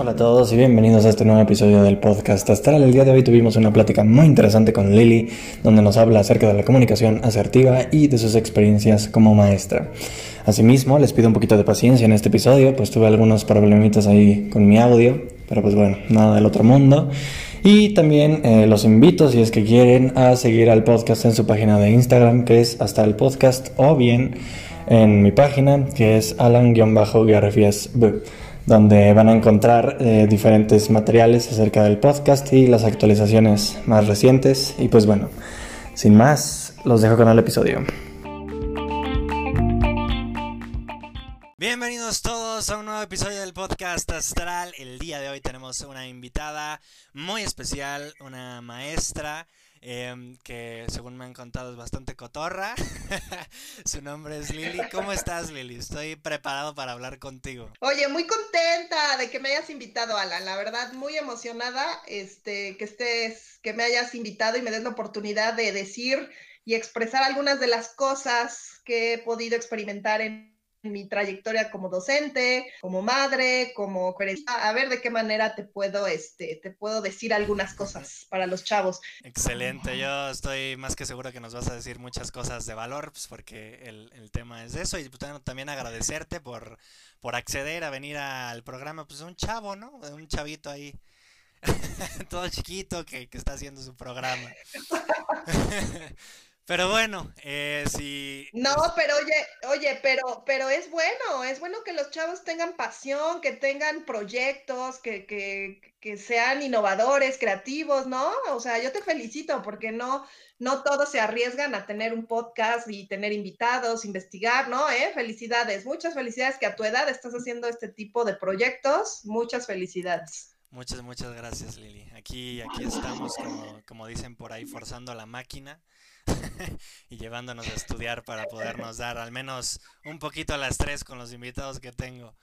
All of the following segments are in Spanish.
Hola a todos y bienvenidos a este nuevo episodio del podcast Astral. El día de hoy tuvimos una plática muy interesante con Lily, donde nos habla acerca de la comunicación asertiva y de sus experiencias como maestra. Asimismo, les pido un poquito de paciencia en este episodio, pues tuve algunos problemitas ahí con mi audio, pero pues bueno, nada del otro mundo. Y también eh, los invito, si es que quieren, a seguir al podcast en su página de Instagram, que es hasta el podcast, o bien en mi página, que es alan-garfias.b donde van a encontrar eh, diferentes materiales acerca del podcast y las actualizaciones más recientes. Y pues bueno, sin más, los dejo con el episodio. Bienvenidos todos a un nuevo episodio del podcast Astral. El día de hoy tenemos una invitada muy especial, una maestra Em, que según me han contado es bastante cotorra. Su nombre es Lili. ¿Cómo estás, Lili? Estoy preparado para hablar contigo. Oye, muy contenta de que me hayas invitado, Alan. La verdad, muy emocionada este, que estés, que me hayas invitado y me des la oportunidad de decir y expresar algunas de las cosas que he podido experimentar en mi trayectoria como docente, como madre, como a ver de qué manera te puedo, este, te puedo decir algunas cosas para los chavos. Excelente, yo estoy más que seguro que nos vas a decir muchas cosas de valor, pues porque el, el tema es eso, y pues, también agradecerte por, por acceder a venir al programa, pues un chavo, ¿no? Un chavito ahí. todo chiquito que, que está haciendo su programa. Pero bueno, eh, si... No, pero oye, oye, pero, pero es bueno, es bueno que los chavos tengan pasión, que tengan proyectos, que, que, que sean innovadores, creativos, ¿no? O sea, yo te felicito porque no, no todos se arriesgan a tener un podcast y tener invitados, investigar, ¿no? ¿Eh? Felicidades, muchas felicidades que a tu edad estás haciendo este tipo de proyectos, muchas felicidades. Muchas, muchas gracias, Lili. Aquí, aquí estamos, como, como dicen por ahí, forzando la máquina. y llevándonos a estudiar para podernos dar al menos un poquito a las tres con los invitados que tengo.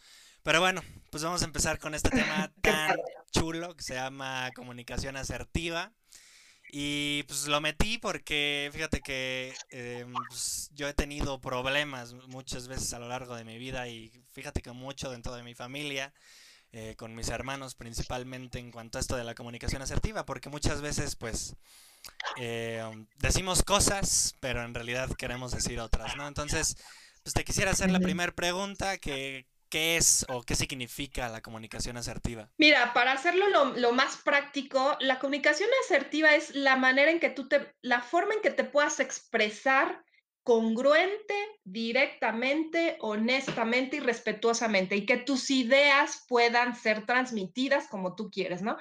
Pero bueno, pues vamos a empezar con este tema tan chulo que se llama comunicación asertiva. Y pues lo metí porque fíjate que em, pues, yo he tenido problemas muchas veces a lo largo de mi vida y fíjate que mucho dentro de mi familia, eh, con mis hermanos principalmente en cuanto a esto de la comunicación asertiva, porque muchas veces pues eh, decimos cosas, pero en realidad queremos decir otras, ¿no? Entonces, pues te quisiera hacer la primera pregunta, que, ¿qué es o qué significa la comunicación asertiva? Mira, para hacerlo lo, más práctico, la comunicación asertiva es la manera en que tú te, la forma en que te puedas expresar congruente, directamente, honestamente y respetuosamente, y que tus ideas puedan ser transmitidas como tú quieres, ¿no?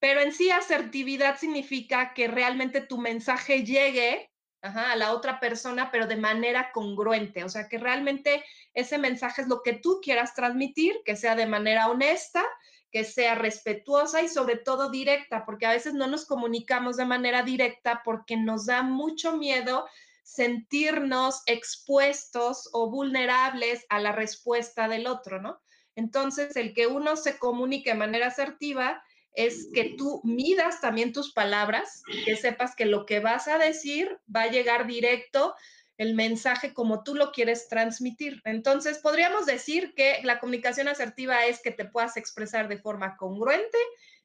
Pero en sí asertividad significa que realmente tu mensaje llegue a la otra persona, pero de manera congruente, o sea, que realmente ese mensaje es lo que tú quieras transmitir, que sea de manera honesta, que sea respetuosa y sobre todo directa, porque a veces no nos comunicamos de manera directa porque nos da mucho miedo sentirnos expuestos o vulnerables a la respuesta del otro, ¿no? Entonces, el que uno se comunique de manera asertiva es que tú midas también tus palabras, que sepas que lo que vas a decir va a llegar directo el mensaje como tú lo quieres transmitir. Entonces, podríamos decir que la comunicación asertiva es que te puedas expresar de forma congruente,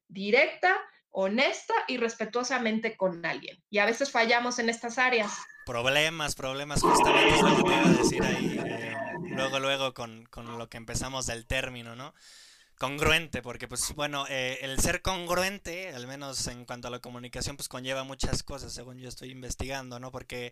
directa, honesta y respetuosamente con alguien. Y a veces fallamos en estas áreas. Problemas, problemas, justamente es lo que iba a decir ahí, eh, luego, luego con, con, lo que empezamos del término, ¿no? Congruente, porque pues bueno, eh, el ser congruente, al menos en cuanto a la comunicación, pues conlleva muchas cosas, según yo estoy investigando, ¿no? Porque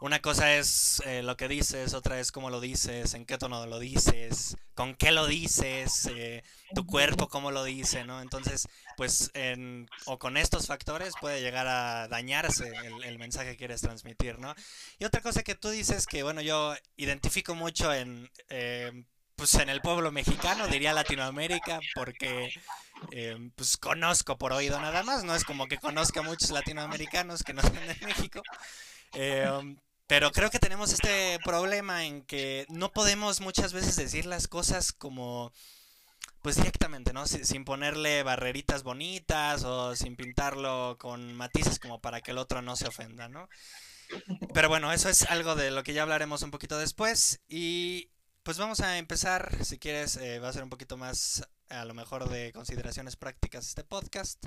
una cosa es eh, lo que dices, otra es cómo lo dices, en qué tono lo dices, con qué lo dices, eh, tu cuerpo cómo lo dice, ¿no? Entonces, pues, en, o con estos factores puede llegar a dañarse el, mensaje que quieres transmitir, ¿no? Y otra cosa que tú dices que, bueno, yo identifico mucho en, pues, en el pueblo mexicano, diría Latinoamérica, porque... pues conozco por oído nada más, no es como que conozca a muchos latinoamericanos que no son de México, pero creo que tenemos este problema en que no podemos muchas veces decir las cosas como pues directamente, ¿no? Sin, ponerle barreritas bonitas o sin pintarlo con matices como para que el otro no se ofenda, ¿no? Pero bueno, eso es algo de lo que ya hablaremos un poquito después y pues vamos a empezar, si quieres, eh, va a ser un poquito más a lo mejor de consideraciones prácticas este podcast.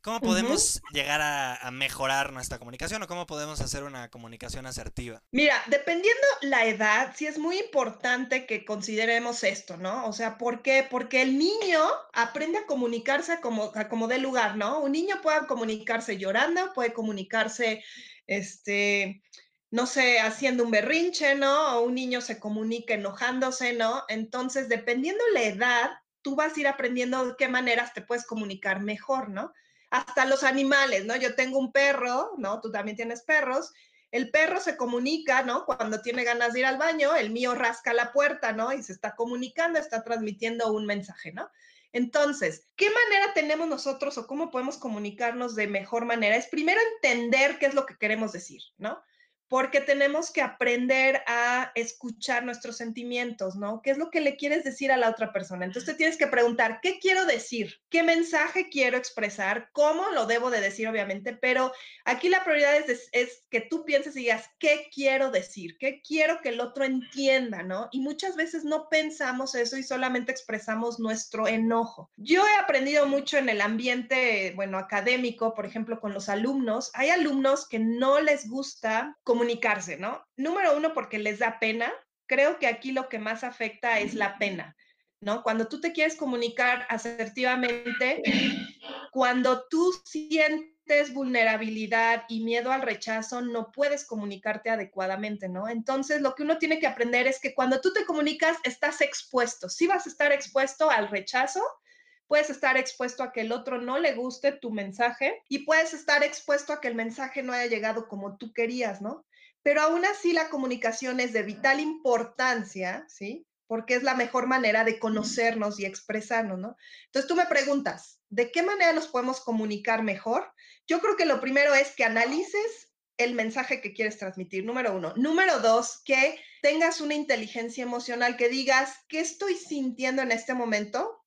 ¿Cómo podemos llegar a, mejorar nuestra comunicación o cómo podemos hacer una comunicación asertiva? Mira, dependiendo la edad, sí es muy importante que consideremos esto, ¿no? O sea, ¿por qué? Porque el niño aprende a comunicarse como, a como de lugar, ¿no? Un niño puede comunicarse llorando, puede comunicarse, este, no sé, haciendo un berrinche, ¿no? O un niño se comunica enojándose, ¿no? Entonces, dependiendo la edad, tú vas a ir aprendiendo de qué maneras te puedes comunicar mejor, ¿no? hasta los animales, ¿no? Yo tengo un perro, ¿no? Tú también tienes perros. El perro se comunica, ¿no? Cuando tiene ganas de ir al baño, el mío rasca la puerta, ¿no? Y se está comunicando, está transmitiendo un mensaje, ¿no? Entonces, ¿qué manera tenemos nosotros o cómo podemos comunicarnos de mejor manera? Es primero entender qué es lo que queremos decir, ¿no? Porque tenemos que aprender a escuchar nuestros sentimientos, ¿no? ¿Qué es lo que le quieres decir a la otra persona? Entonces te tienes que preguntar, ¿qué quiero decir? ¿Qué mensaje quiero expresar? ¿Cómo lo debo de decir, obviamente? Pero aquí la prioridad es, es, que tú pienses y digas, ¿qué quiero decir? ¿Qué quiero que el otro entienda, ¿no? Y muchas veces no pensamos eso y solamente expresamos nuestro enojo. Yo he aprendido mucho en el ambiente, bueno, académico, por ejemplo, con los alumnos. Hay alumnos que no les gusta comunicarse, ¿no? Número uno, porque les da pena. Creo que aquí lo que más afecta es la pena, ¿no? Cuando tú te quieres comunicar asertivamente, cuando tú sientes vulnerabilidad y miedo al rechazo, no puedes comunicarte adecuadamente, ¿no? Entonces, lo que uno tiene que aprender es que cuando tú te comunicas, estás expuesto. Si vas a estar expuesto al rechazo, puedes estar expuesto a que el otro no le guste tu mensaje y puedes estar expuesto a que el mensaje no haya llegado como tú querías, ¿no? Pero aún así la comunicación es de vital importancia, ¿sí? Porque es la mejor manera de conocernos y expresarnos, ¿no? Entonces tú me preguntas, ¿de qué manera nos podemos comunicar mejor? Yo creo que lo primero es que analices el mensaje que quieres transmitir, número uno. Número dos, que tengas una inteligencia emocional, que digas, ¿qué estoy sintiendo en este momento?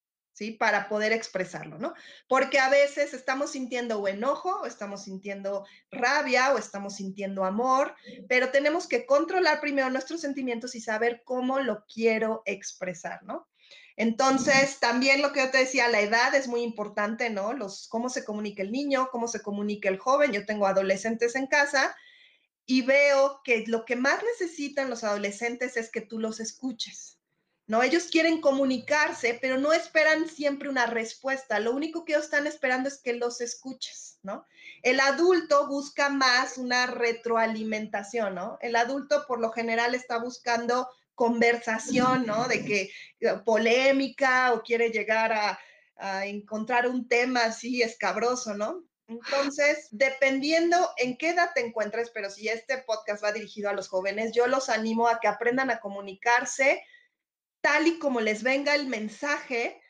¿Sí? Para poder expresarlo, ¿no? Porque a veces estamos sintiendo o enojo, o estamos sintiendo rabia, o estamos sintiendo amor, pero tenemos que controlar primero nuestros sentimientos y saber cómo lo quiero expresar, ¿no? Entonces, también lo que yo te decía, la edad es muy importante, ¿no? Los, cómo se comunica el niño, cómo se comunica el joven. Yo tengo adolescentes en casa y veo que lo que más necesitan los adolescentes es que tú los escuches. ¿No? Ellos quieren comunicarse, pero no esperan siempre una respuesta. Lo único que ellos están esperando es que los escuches, ¿no? El adulto busca más una retroalimentación, ¿no? El adulto por lo general está buscando conversación, ¿no? De que eh, polémica o quiere llegar a, encontrar un tema así escabroso, ¿no? Entonces, dependiendo en qué edad te encuentres, pero si este podcast va dirigido a los jóvenes, yo los animo a que aprendan a comunicarse tal y como les venga el mensaje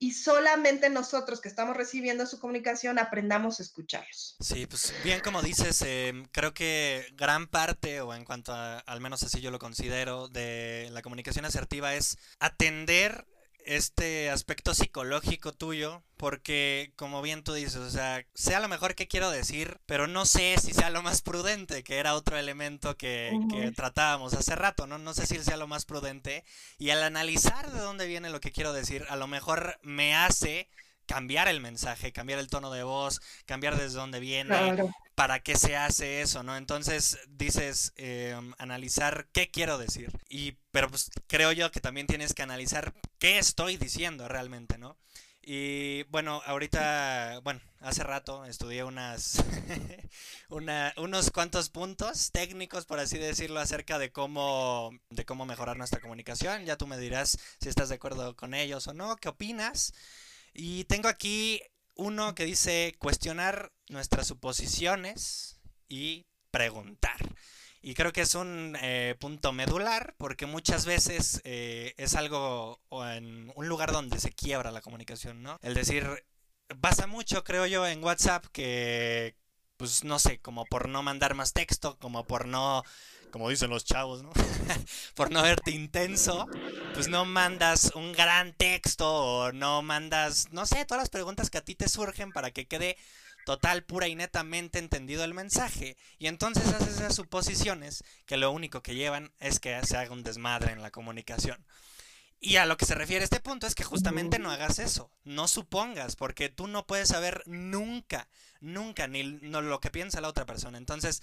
y solamente nosotros que estamos recibiendo su comunicación aprendamos a escucharlos. Sí, pues bien como dices, em, creo que gran parte, o en cuanto a, al menos así yo lo considero, de la comunicación asertiva es atender este aspecto psicológico tuyo, porque como bien tú dices, o sea, sé a lo mejor qué quiero decir, pero no sé si sea lo más prudente, que era otro elemento que, que, tratábamos hace rato, ¿no? No sé si sea lo más prudente, y al analizar de dónde viene lo que quiero decir, a lo mejor me hace cambiar el mensaje, cambiar el tono de voz, cambiar desde dónde viene, para qué se hace eso, ¿no? Entonces dices, em, analizar qué quiero decir. Y, pero pues creo yo que también tienes que analizar qué estoy diciendo realmente, ¿no? Y bueno, ahorita, bueno, hace rato estudié unas, unos cuantos puntos técnicos, por así decirlo, acerca de cómo, de cómo mejorar nuestra comunicación. Ya tú me dirás si estás de acuerdo con ellos o no, qué opinas. Y tengo aquí uno que dice cuestionar nuestras suposiciones y preguntar. Y creo que es un eh, punto medular porque muchas veces eh, es algo o en un lugar donde se quiebra la comunicación, ¿no? El decir, pasa mucho, creo yo, en WhatsApp que, pues no sé, como por no mandar más texto, como por no como dicen los chavos, ¿no? Por no verte intenso, pues no mandas un gran texto o no mandas, no sé, todas las preguntas que a ti te surgen para que quede total, pura y netamente entendido el mensaje. Y entonces haces esas suposiciones que lo único que llevan es que se haga un desmadre en la comunicación. Y a lo que se refiere este punto es que justamente no hagas eso, no supongas, porque tú no puedes saber nunca, nunca, ni lo que piensa la otra persona. Entonces,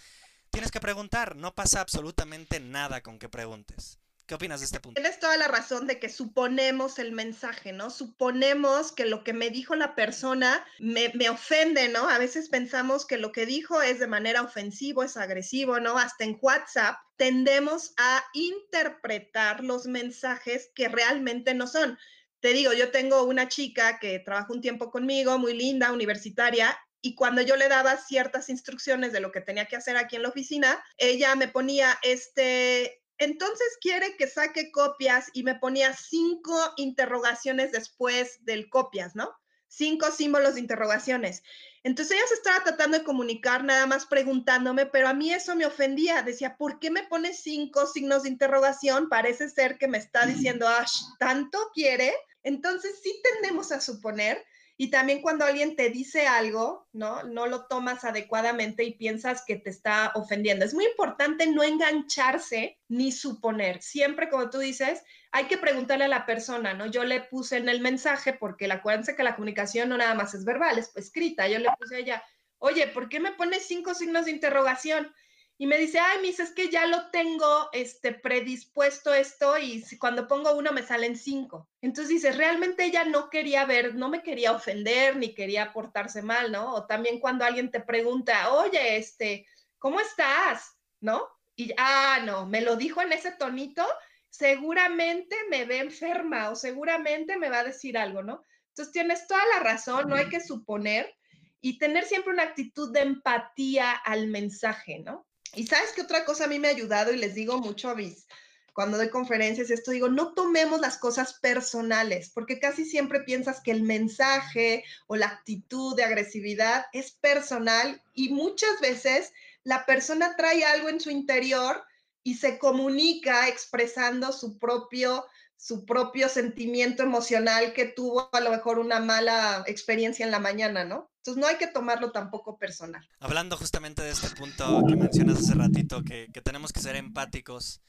tienes que preguntar, no pasa absolutamente nada con que preguntes. ¿Qué opinas de este punto? Tienes toda la razón de que suponemos el mensaje, ¿no? Suponemos que lo que me dijo la persona me, me, ofende, ¿no? A veces pensamos que lo que dijo es de manera ofensivo, es agresivo, ¿no? Hasta en WhatsApp tendemos a interpretar los mensajes que realmente no son. Te digo, yo tengo una chica que trabaja un tiempo conmigo, muy linda, universitaria, y cuando yo le daba ciertas instrucciones de lo que tenía que hacer aquí en la oficina, ella me ponía este entonces quiere que saque copias y me ponía cinco interrogaciones después del copias, ¿no? Cinco símbolos de interrogaciones. Entonces ella se estaba tratando de comunicar nada más preguntándome, pero a mí eso me ofendía. Decía, ¿por qué me pones cinco signos de interrogación? Parece ser que me está diciendo, ah, tanto quiere. Entonces sí tendemos a suponer y también cuando alguien te dice algo, ¿no? No lo tomas adecuadamente y piensas que te está ofendiendo. Es muy importante no engancharse ni suponer. Siempre, como tú dices, hay que preguntarle a la persona, ¿no? Yo le puse en el mensaje, porque acuérdense que la comunicación no nada más es verbal, es escrita. Yo le puse a ella, oye, ¿por qué me pones cinco signos de interrogación? Y me dice, ay, mis, es que ya lo tengo este, predispuesto esto y cuando pongo uno me salen cinco. Entonces dice, realmente ella no quería ver, no me quería ofender ni quería portarse mal, ¿no? O también cuando alguien te pregunta, oye, este, ¿cómo estás? ¿No? Y, ah, no, me lo dijo en ese tonito, seguramente me ve enferma o seguramente me va a decir algo, ¿no? Entonces tienes toda la razón, no hay que suponer y tener siempre una actitud de empatía al mensaje, ¿no? Y sabes que otra cosa a mí me ha ayudado y les digo mucho a mis, cuando doy conferencias, esto digo, no tomemos las cosas personales, porque casi siempre piensas que el mensaje o la actitud de agresividad es personal y muchas veces la persona trae algo en su interior y se comunica expresando su propio su propio sentimiento emocional que tuvo a lo mejor una mala experiencia en la mañana, ¿no? Entonces no hay que tomarlo tampoco personal. Hablando justamente de este punto que mencionas hace ratito, que, tenemos que ser empáticos,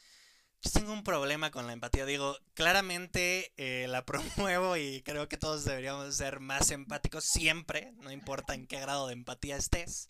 yo tengo un problema con la empatía. Digo, claramente eh, la promuevo y creo que todos deberíamos ser más empáticos siempre, no importa en qué grado de empatía estés.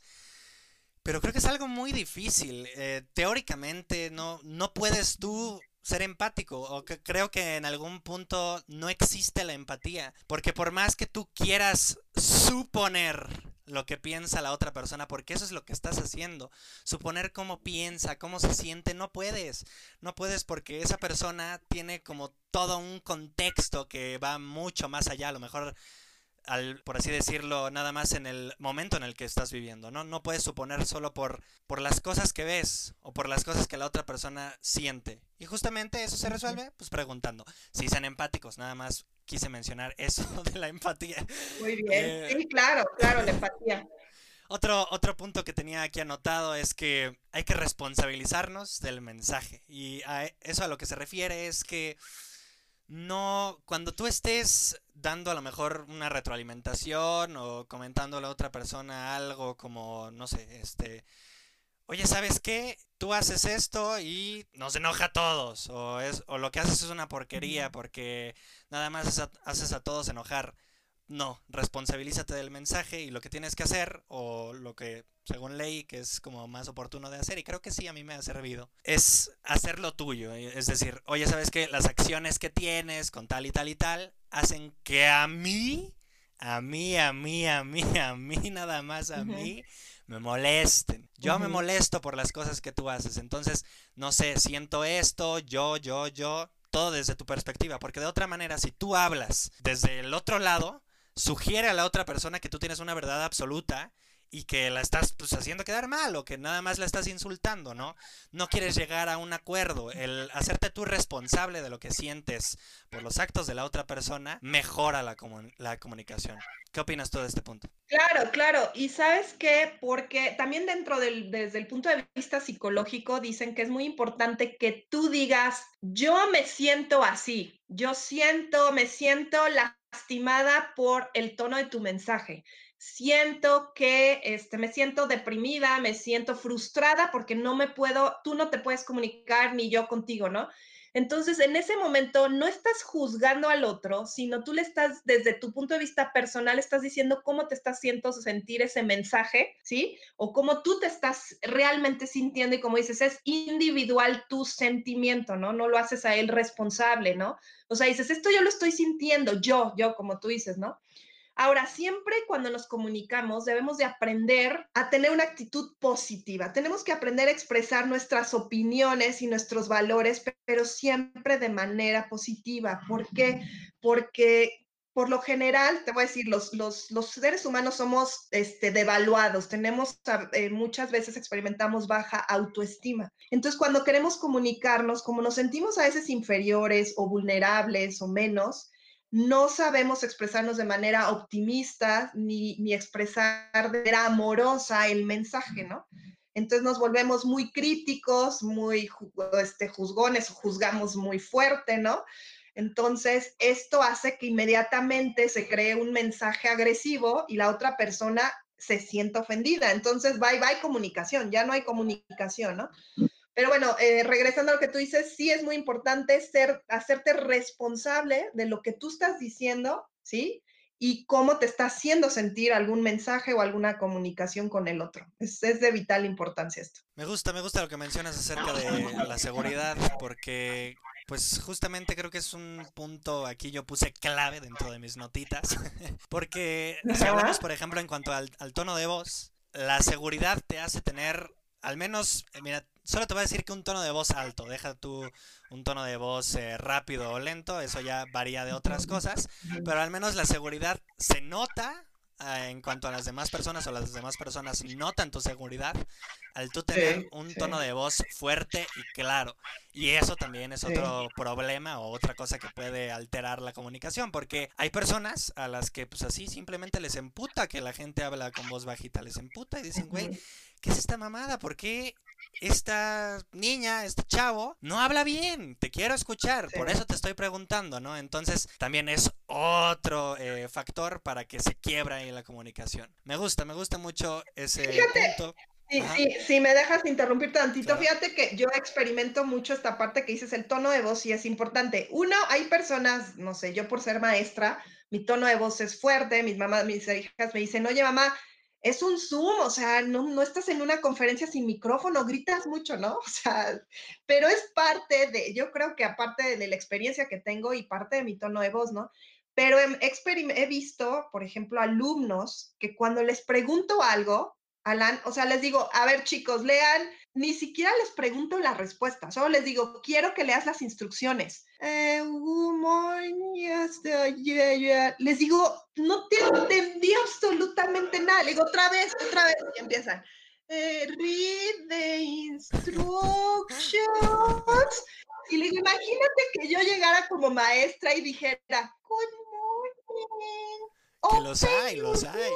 Pero creo que es algo muy difícil. Eh, teóricamente no, no puedes tú ser empático o que creo que en algún punto no existe la empatía, porque por más que tú quieras suponer lo que piensa la otra persona, porque eso es lo que estás haciendo, suponer cómo piensa, cómo se siente, no puedes, no puedes porque esa persona tiene como todo un contexto que va mucho más allá, a lo mejor al, por así decirlo, nada más en el momento en el que estás viviendo, ¿no? No puedes suponer solo por, por las cosas que ves o por las cosas que la otra persona siente. Y justamente eso se resuelve, pues preguntando. Si sean empáticos, nada más quise mencionar eso de la empatía. Muy bien, eh, sí, claro, claro, la empatía. Otro, otro punto que tenía aquí anotado es que hay que responsabilizarnos del mensaje. Y a eso a lo que se refiere es que no, cuando tú estés dando a lo mejor una retroalimentación o comentándole a otra persona algo como, no sé, este, oye, ¿sabes qué? Tú haces esto y nos enoja a todos, o, es, o lo que haces es una porquería porque nada más haces a todos enojar. No, responsabilízate del mensaje y lo que tienes que hacer, o lo que según ley, que es como más oportuno de hacer, y creo que sí a mí me ha servido, es hacer lo tuyo. Es decir, oye, ¿sabes qué? Las acciones que tienes con tal y tal y tal hacen que a mí, a mí, a mí, a mí, a mí, nada más a mí, me molesten. Yo me molesto por las cosas que tú haces. Entonces, no sé, siento esto, yo, yo, yo, todo desde tu perspectiva. Porque de otra manera, si tú hablas desde el otro lado, sugiere a la otra persona que tú tienes una verdad absoluta y que la estás pues, haciendo quedar mal o que nada más la estás insultando, ¿no? No quieres llegar a un acuerdo. El hacerte tú responsable de lo que sientes por los actos de la otra persona mejora la, la comunicación. ¿Qué opinas tú de este punto? Claro, claro. Y sabes qué, porque también dentro del, desde el punto de vista psicológico dicen que es muy importante que tú digas, yo me siento así, yo siento, me siento lastimada por el tono de tu mensaje siento que este, me siento deprimida, me siento frustrada porque no me puedo, tú no te puedes comunicar ni yo contigo, ¿no? Entonces, en ese momento no estás juzgando al otro, sino tú le estás, desde tu punto de vista personal, estás diciendo cómo te estás haciendo sentir ese mensaje, ¿sí? O cómo tú te estás realmente sintiendo y como dices, es individual tu sentimiento, ¿no? No lo haces a él responsable, ¿no? O sea, dices, esto yo lo estoy sintiendo, yo, yo, como tú dices, ¿no? Ahora, siempre cuando nos comunicamos debemos de aprender a tener una actitud positiva. Tenemos que aprender a expresar nuestras opiniones y nuestros valores, pero siempre de manera positiva. ¿Por qué? Porque por lo general, te voy a decir, los, los, los seres humanos somos este, devaluados, tenemos, eh, muchas veces experimentamos baja autoestima. Entonces, cuando queremos comunicarnos, como nos sentimos a veces inferiores o vulnerables o menos, no sabemos expresarnos de manera optimista ni, ni expresar de manera amorosa el mensaje, ¿no? Entonces nos volvemos muy críticos, muy este, juzgones, juzgamos muy fuerte, ¿no? Entonces, esto hace que inmediatamente se cree un mensaje agresivo y la otra persona se sienta ofendida. Entonces, bye bye comunicación, ya no hay comunicación, ¿no? Pero bueno, eh, regresando a lo que tú dices, sí es muy importante ser, hacerte responsable de lo que tú estás diciendo, ¿sí? Y cómo te está haciendo sentir algún mensaje o alguna comunicación con el otro. Es, es de vital importancia esto. Me gusta, me gusta lo que mencionas acerca de la seguridad, porque pues justamente creo que es un punto, aquí yo puse clave dentro de mis notitas, porque si hablamos, por ejemplo, en cuanto al, al tono de voz, la seguridad te hace tener, al menos, eh, mira, solo te voy a decir que un tono de voz alto, deja tú un tono de voz eh, rápido o lento, eso ya varía de otras cosas, pero al menos la seguridad se nota eh, en cuanto a las demás personas o las demás personas notan tu seguridad al tú tener un tono de voz fuerte y claro. Y eso también es otro problema o otra cosa que puede alterar la comunicación, porque hay personas a las que pues así simplemente les emputa que la gente habla con voz bajita, les emputa y dicen, güey, ¿qué es esta mamada? ¿Por qué esta niña, este chavo, no habla bien, te quiero escuchar, por eso te estoy preguntando, ¿no? Entonces también es otro eh, factor para que se quiebra ahí la comunicación. Me gusta, me gusta mucho ese punto. Sí, sí, si me dejas interrumpir tantito, fíjate que yo experimento mucho esta parte que dices, el tono de voz y es importante. Uno, hay personas, no sé, yo por ser maestra, mi tono de voz es fuerte, mis mamás, mis hijas me dicen, oye mamá, es un Zoom, o sea, no, no estás en una conferencia sin micrófono, gritas mucho, ¿no? O sea, pero es parte de, yo creo que aparte de, la experiencia que tengo y parte de mi tono de voz, ¿no? Pero he, he visto, por ejemplo, alumnos que cuando les pregunto algo, Alan, o sea, les digo, a ver chicos, lean, ni siquiera les pregunto la respuesta, solo les digo, quiero que leas las instrucciones. Eh, les digo, no te entendí absolutamente nada. Le digo, otra vez, otra vez, y empiezan. Eh, read the instructions. Y le digo, imagínate que yo llegara como maestra y dijera, good morning. Que los hay, los hay.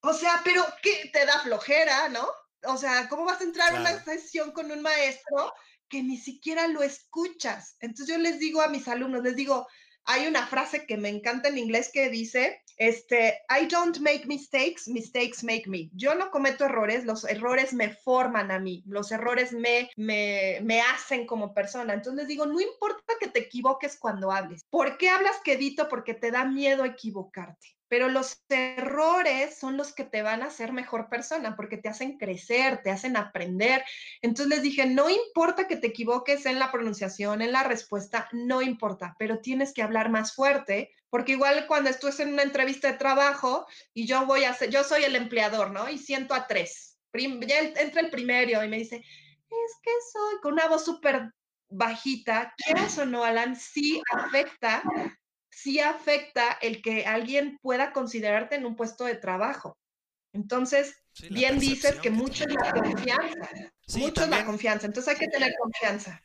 O sea, pero ¿qué te da flojera, no? O sea, ¿cómo vas a entrar a una sesión con un maestro que ni siquiera lo escuchas? Entonces yo les digo a mis alumnos, les digo, hay una frase que me encanta en inglés que dice, este, I don't make mistakes, mistakes make me. Yo no cometo errores, los errores me forman a mí, los errores me, me, me hacen como persona. Entonces les digo, no importa que te equivoques cuando hables. ¿Por qué hablas quedito? Porque te da miedo equivocarte pero los errores son los que te van a hacer mejor persona porque te hacen crecer, te hacen aprender. Entonces les dije, no importa que te equivoques en la pronunciación, en la respuesta, no importa, pero tienes que hablar más fuerte, porque igual cuando estás en una entrevista de trabajo y yo voy a ser, yo soy el empleador, ¿no? Y siento a tres. ya entra el primero y me dice, es que soy con una voz súper bajita, quieras o no, Alan, sí afecta sí afecta el que alguien pueda considerarte en un puesto de trabajo. Entonces, bien dices que, mucho es la confianza. mucho es la confianza. Entonces hay que tener confianza.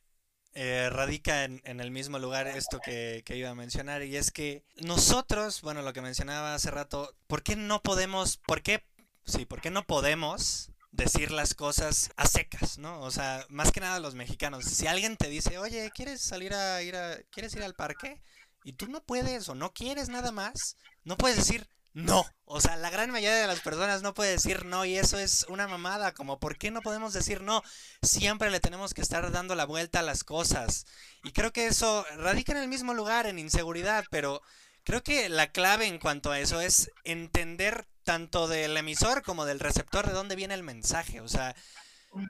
Eh, radica en, el mismo lugar esto que, que, iba a mencionar y es que nosotros, bueno, lo que mencionaba hace rato, ¿por qué no podemos, por qué, sí, por qué no podemos decir las cosas a secas, ¿no? O sea, más que nada los mexicanos. Si alguien te dice, oye, ¿quieres salir a ir a, ¿quieres ir al parque? Y tú no puedes o no quieres nada más, no puedes decir, no. O sea, la gran mayoría de las personas no puede decir no y eso es una mamada. Como, ¿por qué no podemos decir no? Siempre le tenemos que estar dando la vuelta a las cosas. Y creo que eso radica en el mismo lugar, en inseguridad, pero creo que la clave en cuanto a eso es entender tanto del emisor como del receptor de dónde viene el mensaje. O sea,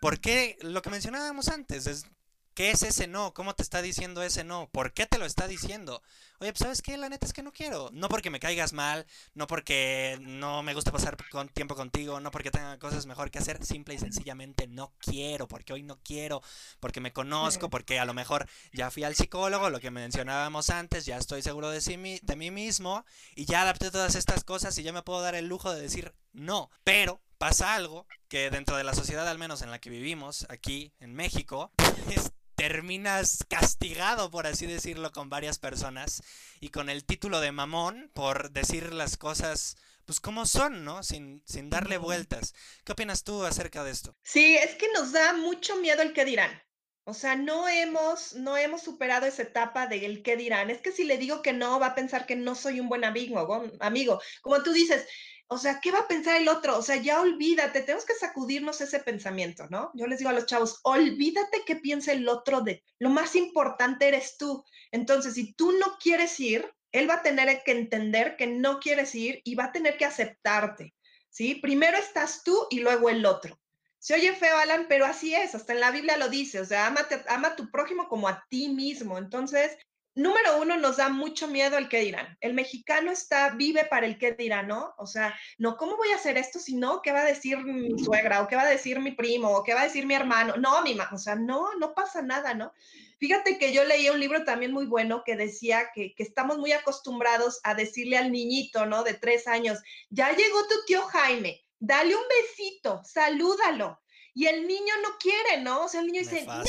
¿por qué lo que mencionábamos antes? Es ¿Qué es ese no? ¿Cómo te está diciendo ese no? ¿Por qué te lo está diciendo? Oye, pues sabes qué, la neta es que no quiero. No porque me caigas mal, no porque no me gusta pasar con tiempo contigo, no porque tenga cosas mejor que hacer, simple y sencillamente no quiero, porque hoy no quiero, porque me conozco, porque a lo mejor ya fui al psicólogo, lo que mencionábamos antes, ya estoy seguro de, sí, de mí mismo y ya adapté todas estas cosas y ya me puedo dar el lujo de decir no. Pero pasa algo que dentro de la sociedad al menos en la que vivimos, aquí en México, es terminas castigado, por así decirlo, con varias personas y con el título de mamón por decir las cosas pues como son, ¿no? Sin, sin darle vueltas. ¿Qué opinas tú acerca de esto? Sí, es que nos da mucho miedo el que dirán. O sea, no hemos, no hemos superado esa etapa del qué dirán. Es que si le digo que no, va a pensar que no soy un buen amigo, amigo. Como tú dices, o sea, ¿qué va a pensar el otro? O sea, ya olvídate, tenemos que sacudirnos ese pensamiento, ¿no? Yo les digo a los chavos, olvídate qué piensa el otro de, lo más importante eres tú. Entonces, si tú no quieres ir, él va a tener que entender que no quieres ir y va a tener que aceptarte, ¿sí? Primero estás tú y luego el otro. Se oye feo, Alan, pero así es, hasta en la Biblia lo dice, o sea, ama a tu prójimo como a ti mismo. Entonces, número uno, nos da mucho miedo el qué dirán. El mexicano está, vive para el qué dirán, ¿no? O sea, no, ¿cómo voy a hacer esto si no? ¿Qué va a decir mi suegra? ¿O qué va a decir mi primo? ¿O qué va a decir mi hermano? No, mi mamá, o sea, no, no pasa nada, ¿no? Fíjate que yo leí un libro también muy bueno que decía que, que estamos muy acostumbrados a decirle al niñito, ¿no? De tres años, ya llegó tu tío Jaime, dale un besito, salúdalo. Y el niño no quiere, ¿no? O sea, el niño dice, no.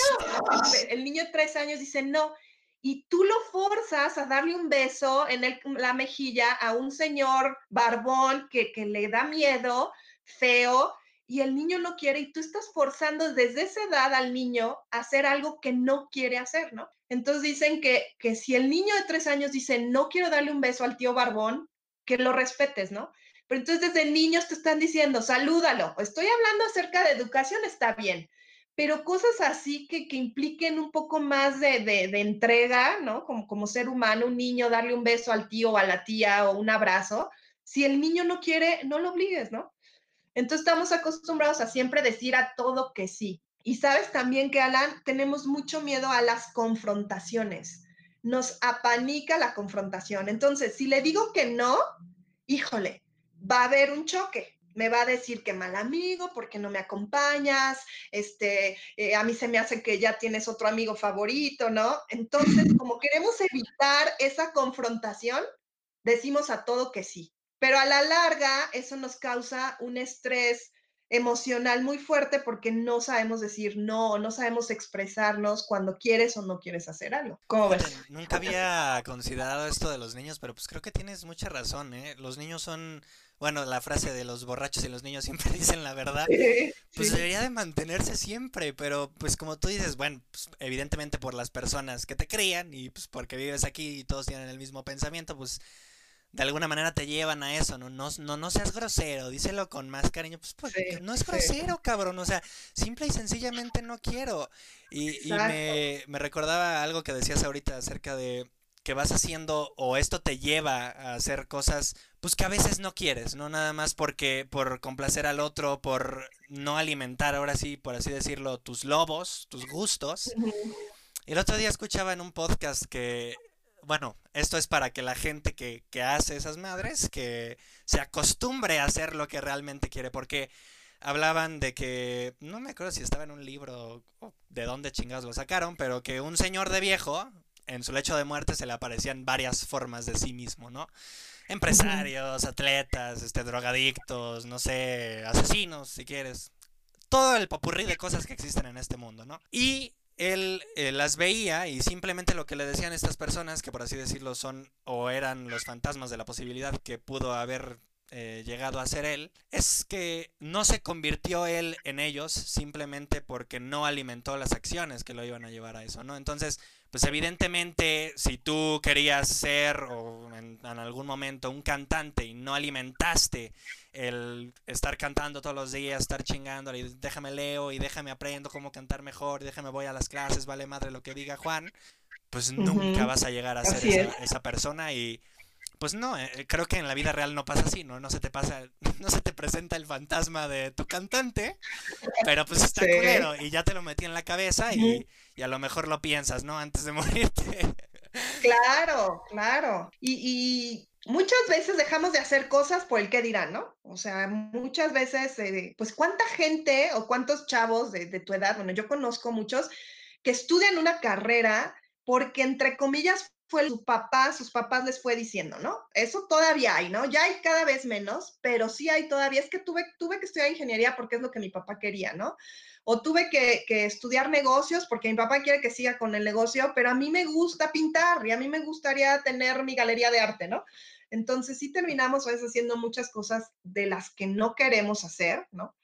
El niño de tres años dice, no y tú lo forzas a darle un beso en la mejilla a un señor barbón que, le da miedo, feo, y el niño no quiere y tú estás forzando desde esa edad al niño a hacer algo que no quiere hacer, ¿no? Entonces dicen que, que si el niño de tres años dice, no quiero darle un beso al tío barbón, que lo respetes, ¿no? Pero entonces desde niños te están diciendo, salúdalo. Estoy hablando acerca de educación, está bien pero cosas así que, que impliquen un poco más de, de, entrega, ¿no? Como, como ser humano, un niño, darle un beso al tío o a la tía o un abrazo. Si el niño no quiere, no lo obligues, ¿no? Entonces estamos acostumbrados a siempre decir a todo que sí. Y sabes también que, Alan, tenemos mucho miedo a las confrontaciones. Nos apanica la confrontación. Entonces, si le digo que no, híjole, va a haber un choque me va a decir que mal amigo, porque no me acompañas, este, eh, a mí se me hace que ya tienes otro amigo favorito, ¿no? Entonces, como queremos evitar esa confrontación, decimos a todo que sí. Pero a la larga, eso nos causa un estrés emocional muy fuerte porque no sabemos decir no, no sabemos expresarnos cuando quieres o no quieres hacer algo. ¿Cómo ves? Nunca había considerado esto de los niños, pero pues creo que tienes mucha razón, ¿eh? Los niños son bueno, la frase de los borrachos y los niños siempre dicen la verdad, pues debería de mantenerse siempre, pero pues como tú dices, bueno, pues, evidentemente por las personas que te crían y pues porque vives aquí y todos tienen el mismo pensamiento, pues de alguna manera te llevan a eso, no, no, no, no seas grosero, díselo con más cariño, pues, pues no es grosero, cabrón, o sea, simple y sencillamente no quiero. Y, y me, me recordaba algo que decías ahorita acerca de que vas haciendo o esto te lleva a hacer cosas pues que a veces no quieres, no nada más porque por complacer al otro, por no alimentar ahora sí, por así decirlo, tus lobos, tus gustos. El otro día escuchaba en un podcast que bueno, esto es para que la gente que, que hace esas madres, que se acostumbre a hacer lo que realmente quiere, porque hablaban de que, no me acuerdo si estaba en un libro de dónde chingados lo sacaron, pero que un señor de viejo, en su lecho de muerte se le aparecían varias formas de sí mismo, ¿no? Empresarios, atletas, este, drogadictos, no sé, asesinos, si quieres. Todo el popurrí de cosas que existen en este mundo, ¿no? Y él eh, las veía y simplemente lo que le decían estas personas, que por así decirlo son o eran los fantasmas de la posibilidad que pudo haber eh, llegado a ser él, es que no se convirtió él en ellos simplemente porque no alimentó las acciones que lo iban a llevar a eso, ¿no? Entonces, pues evidentemente si tú querías ser o en, algún momento un cantante y no alimentaste el estar cantando todos los días, estar chingando, y déjame leo y déjame aprendo cómo cantar mejor, y déjame voy a las clases, vale madre lo que diga Juan, pues nunca vas a llegar a ser esa, esa, persona y pues no, eh, creo que en la vida real no pasa así, ¿no? No se te pasa, no se te presenta el fantasma de tu cantante, pero pues está culero y ya te lo metí en la cabeza y, y, a lo mejor lo piensas, ¿no? Antes de morirte. Claro, claro. Y, y, muchas veces dejamos de hacer cosas por el que dirán, ¿no? O sea, muchas veces, eh, pues cuánta gente o cuántos chavos de, de tu edad, bueno, yo conozco muchos que estudian una carrera porque entre comillas fue su papá, sus papás les fue diciendo, ¿no? Eso todavía hay, ¿no? Ya hay cada vez menos, pero sí hay todavía. Es que tuve, tuve que estudiar ingeniería porque es lo que mi papá quería, ¿no? O tuve que, que, estudiar negocios porque mi papá quiere que siga con el negocio, pero a mí me gusta pintar y a mí me gustaría tener mi galería de arte, ¿no? Entonces sí terminamos a veces haciendo muchas cosas de las que no queremos hacer, ¿no?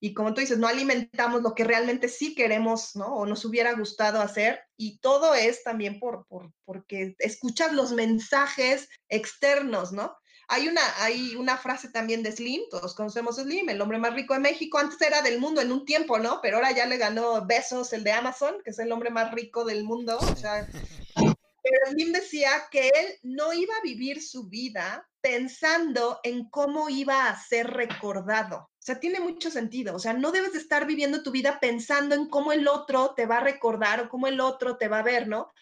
Y como tú dices, no alimentamos lo que realmente sí queremos, ¿no? O nos hubiera gustado hacer. Y todo es también por, por porque escuchas los mensajes externos, ¿no? Hay una, hay una frase también de Slim, todos conocemos a Slim, el hombre más rico de México, antes era del mundo en un tiempo, ¿no? Pero ahora ya le ganó Besos, el de Amazon, que es el hombre más rico del mundo. O pero Slim decía que él no iba a vivir su vida pensando en cómo iba a ser recordado. O sea, tiene mucho sentido. O sea, no debes de estar viviendo tu vida pensando en cómo el otro te va a recordar o cómo el otro te va a ver, ¿no?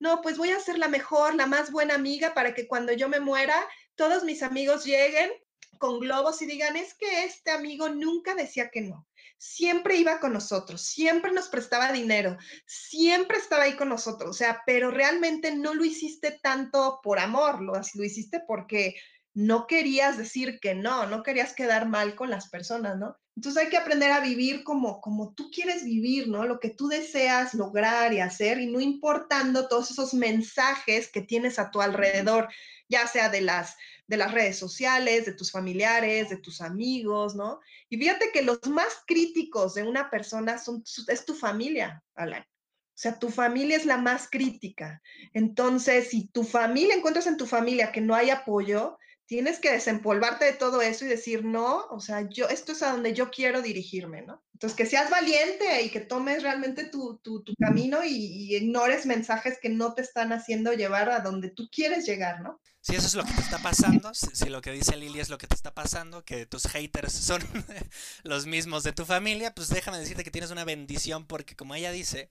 No, pues voy a ser la mejor, la más buena amiga para que cuando yo me muera, todos mis amigos lleguen con globos y digan, es que este amigo nunca decía que no siempre iba con nosotros, siempre nos prestaba dinero, siempre estaba ahí con nosotros, o sea, pero realmente no lo hiciste tanto por amor, lo, lo hiciste porque no querías decir que no, no querías quedar mal con las personas, ¿no? Entonces hay que aprender a vivir como, como tú quieres vivir, ¿no? Lo que tú deseas lograr y hacer y no importando todos esos mensajes que tienes a tu alrededor, ya sea de las de las redes sociales, de tus familiares, de tus amigos, ¿no? Y fíjate que los más críticos de una persona son, es tu familia, Alan. O sea, tu familia es la más crítica. Entonces, si tu familia, encuentras en tu familia que no hay apoyo, tienes que desempolvarte de todo eso y decir, no, o sea, yo, esto es a donde yo quiero dirigirme, ¿no? Entonces, que seas valiente y que tomes realmente tu, tu, camino y, y, ignores mensajes que no te están haciendo llevar a donde tú quieres llegar, ¿no? Si eso es lo que te está pasando, si, lo que dice Lili es lo que te está pasando, que tus haters son los mismos de tu familia, pues déjame decirte que tienes una bendición porque como ella dice,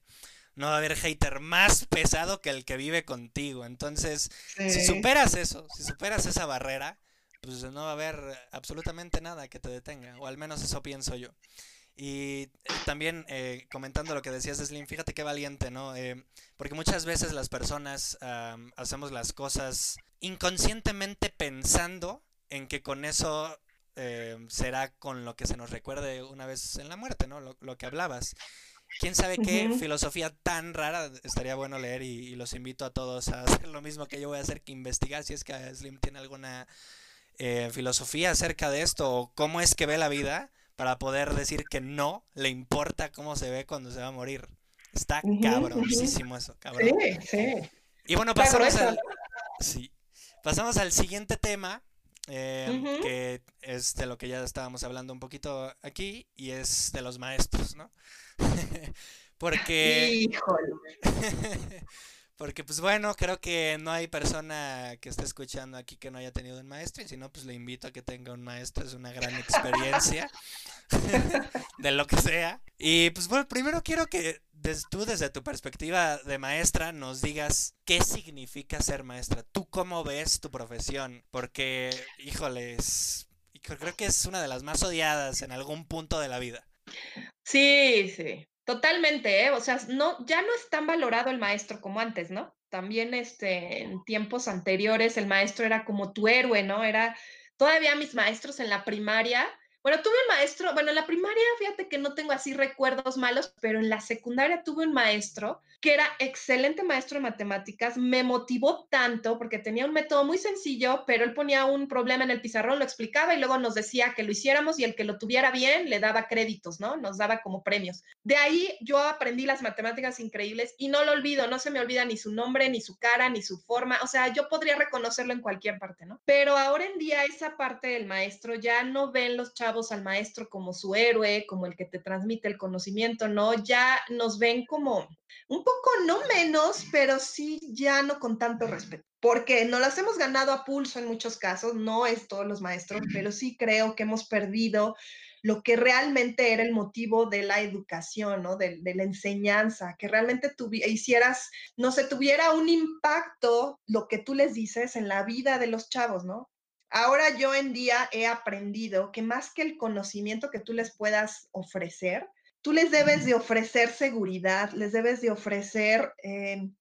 no va a haber hater más pesado que el que vive contigo. Entonces, si superas eso, si superas esa barrera, pues no va a haber absolutamente nada que te detenga, o al menos eso pienso yo. Y también eh, comentando lo que decías de Slim, fíjate qué valiente, ¿no? Eh, porque muchas veces las personas hacemos las cosas inconscientemente pensando en que con eso eh, será con lo que se nos recuerde una vez en la muerte, ¿no? Lo, lo que hablabas. ¿Quién sabe qué filosofía tan rara estaría bueno leer? Y, los invito a todos a hacer lo mismo que yo voy a hacer, que investigar si es que Slim tiene alguna eh, filosofía acerca de esto o cómo es que ve la vida para poder decir que no le importa cómo se ve cuando se va a morir. Está cabroncísimo eso, cabrón. Sí, sí. Y bueno, pasamos al, sí, pasamos al siguiente tema, eh, que es de lo que ya estábamos hablando un poquito aquí, y es de los maestros, ¿no? Porque. Porque, pues bueno, creo que no hay persona que esté escuchando aquí que no haya tenido un maestro. Y si no, pues le invito a que tenga un maestro. Es una gran experiencia de lo que sea. Y pues bueno, primero quiero que tú desde tu perspectiva de maestra nos digas qué significa ser maestra. ¿Tú cómo ves tu profesión? Porque, híjoles, creo que es una de las más odiadas en algún punto de la vida. Sí, sí, totalmente, ¿eh? O sea, no, ya no es tan valorado el maestro como antes, ¿no? También este, en tiempos anteriores el maestro era como tu héroe, ¿no? Era, todavía mis maestros en la primaria, Bueno, tuve un maestro, bueno, en la primaria, fíjate que no tengo así recuerdos malos, pero en la secundaria tuve un maestro que era excelente maestro de matemáticas, me motivó tanto porque tenía un método muy sencillo, pero él ponía un problema en el pizarrón, lo explicaba y luego nos decía que lo hiciéramos y el que lo tuviera bien le daba créditos, ¿no? Nos daba como premios. De ahí yo aprendí las matemáticas increíbles y no lo olvido, no se me olvida ni su nombre, ni su cara, ni su forma, o sea, yo podría reconocerlo en cualquier parte, ¿no? Pero ahora en día esa parte del maestro ya no ven los chavos al maestro como su héroe, como el que te transmite el conocimiento, ¿no? Ya nos ven como un poco, no menos, pero sí ya no con tanto respeto. Porque no las hemos ganado a pulso en muchos casos, no es todos los maestros, pero sí creo que hemos perdido lo que realmente era el motivo de la educación, ¿no? De, de la enseñanza, que realmente hicieras, no sé, tuviera un impacto lo que tú les dices en la vida de los chavos, ¿no? Ahora yo en día he aprendido que más que el conocimiento que tú les puedas ofrecer, tú les debes de ofrecer seguridad, les debes de ofrecer em,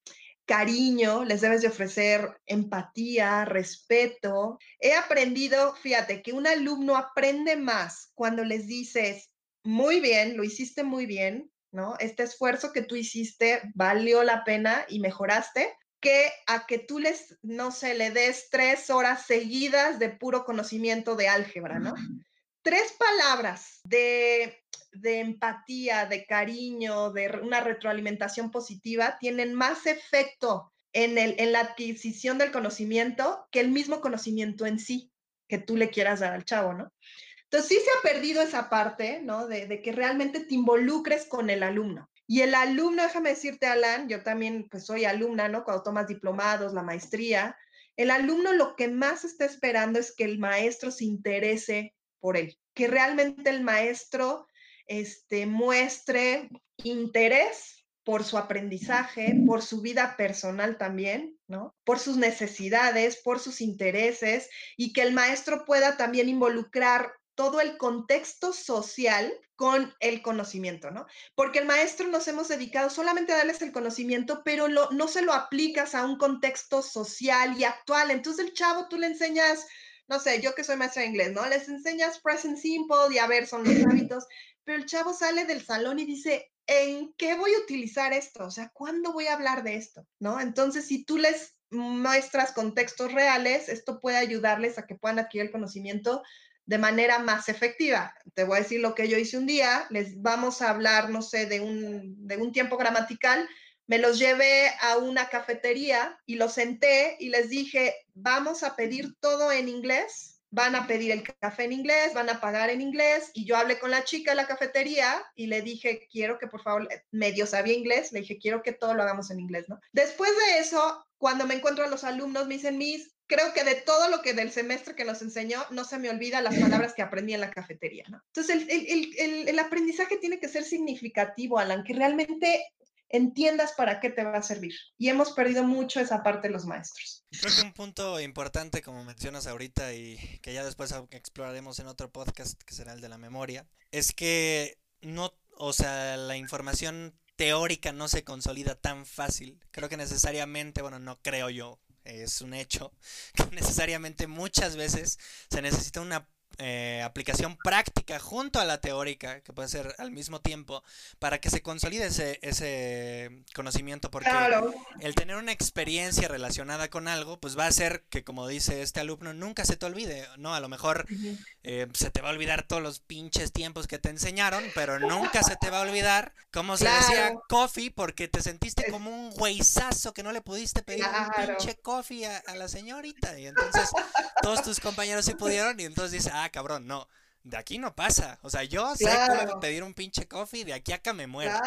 cariño, les debes de ofrecer empatía, respeto. He aprendido, fíjate, que un alumno aprende más cuando les dices, muy bien, lo hiciste muy bien, ¿no? Este esfuerzo que tú hiciste valió la pena y mejoraste, que a que tú les, no sé, le des tres horas seguidas de puro conocimiento de álgebra, ¿no? Tres palabras de, de empatía, de cariño, de una retroalimentación positiva tienen más efecto en, el, en la adquisición del conocimiento que el mismo conocimiento en sí que tú le quieras dar al chavo, ¿no? Entonces sí se ha perdido esa parte, ¿no? De, de, que realmente te involucres con el alumno. Y el alumno, déjame decirte, Alan, yo también pues soy alumna, ¿no? Cuando tomas diplomados, la maestría, el alumno lo que más está esperando es que el maestro se interese por él, que realmente el maestro este, muestre interés por su aprendizaje, por su vida personal también, ¿no? Por sus necesidades, por sus intereses y que el maestro pueda también involucrar todo el contexto social con el conocimiento, ¿no? Porque el maestro nos hemos dedicado solamente a darles el conocimiento, pero no se lo aplicas a un contexto social y actual. Entonces el chavo tú le enseñas, no sé, yo que soy maestra de inglés, ¿no? Les enseñas present simple y a ver, son los hábitos, pero el chavo sale del salón y dice, ¿en qué voy a utilizar esto? O sea, ¿cuándo voy a hablar de esto? ¿No? Entonces, si tú les muestras contextos reales, esto puede ayudarles a que puedan adquirir el conocimiento de manera más efectiva. Te voy a decir lo que yo hice un día, les vamos a hablar, no sé, de un, de un tiempo gramatical, me los llevé a una cafetería y los senté y les dije, vamos a pedir todo en inglés, van a pedir el café en inglés, van a pagar en inglés y yo hablé con la chica de la cafetería y le dije, quiero que por favor, medio sabía inglés, le dije, quiero que todo lo hagamos en inglés, ¿no? Después de eso, cuando me encuentro a los alumnos, me dicen, Miss, creo que de todo lo que del semestre que nos enseñó, no se me olvida las palabras que aprendí en la cafetería, ¿no? Entonces, el, aprendizaje tiene que ser significativo, Alan, que realmente entiendas para qué te va a servir. Y hemos perdido mucho esa parte de los maestros. Creo que un punto importante, como mencionas ahorita y que ya después exploraremos en otro podcast, que será el de la memoria, es que no, o sea, la información teórica no se consolida tan fácil. Creo que necesariamente, bueno, no creo yo, es un hecho, que necesariamente muchas veces se necesita una eh, aplicación práctica junto a la teórica, que puede ser al mismo tiempo, para que se consolide ese, ese conocimiento, porque el tener una experiencia relacionada con algo, pues va a hacer que, como dice este alumno, nunca se te olvide, ¿no? A lo mejor eh, se te va a olvidar todos los pinches tiempos que te enseñaron, pero nunca se te va a olvidar cómo se decía coffee, porque te sentiste como un güeyzazo que no le pudiste pedir un pinche coffee a, a la señorita, y entonces todos tus compañeros sí pudieron, y entonces dice, ah, cabrón, no. De aquí no pasa. O sea, yo sé cómo pedir un pinche coffee, de aquí acá me muero.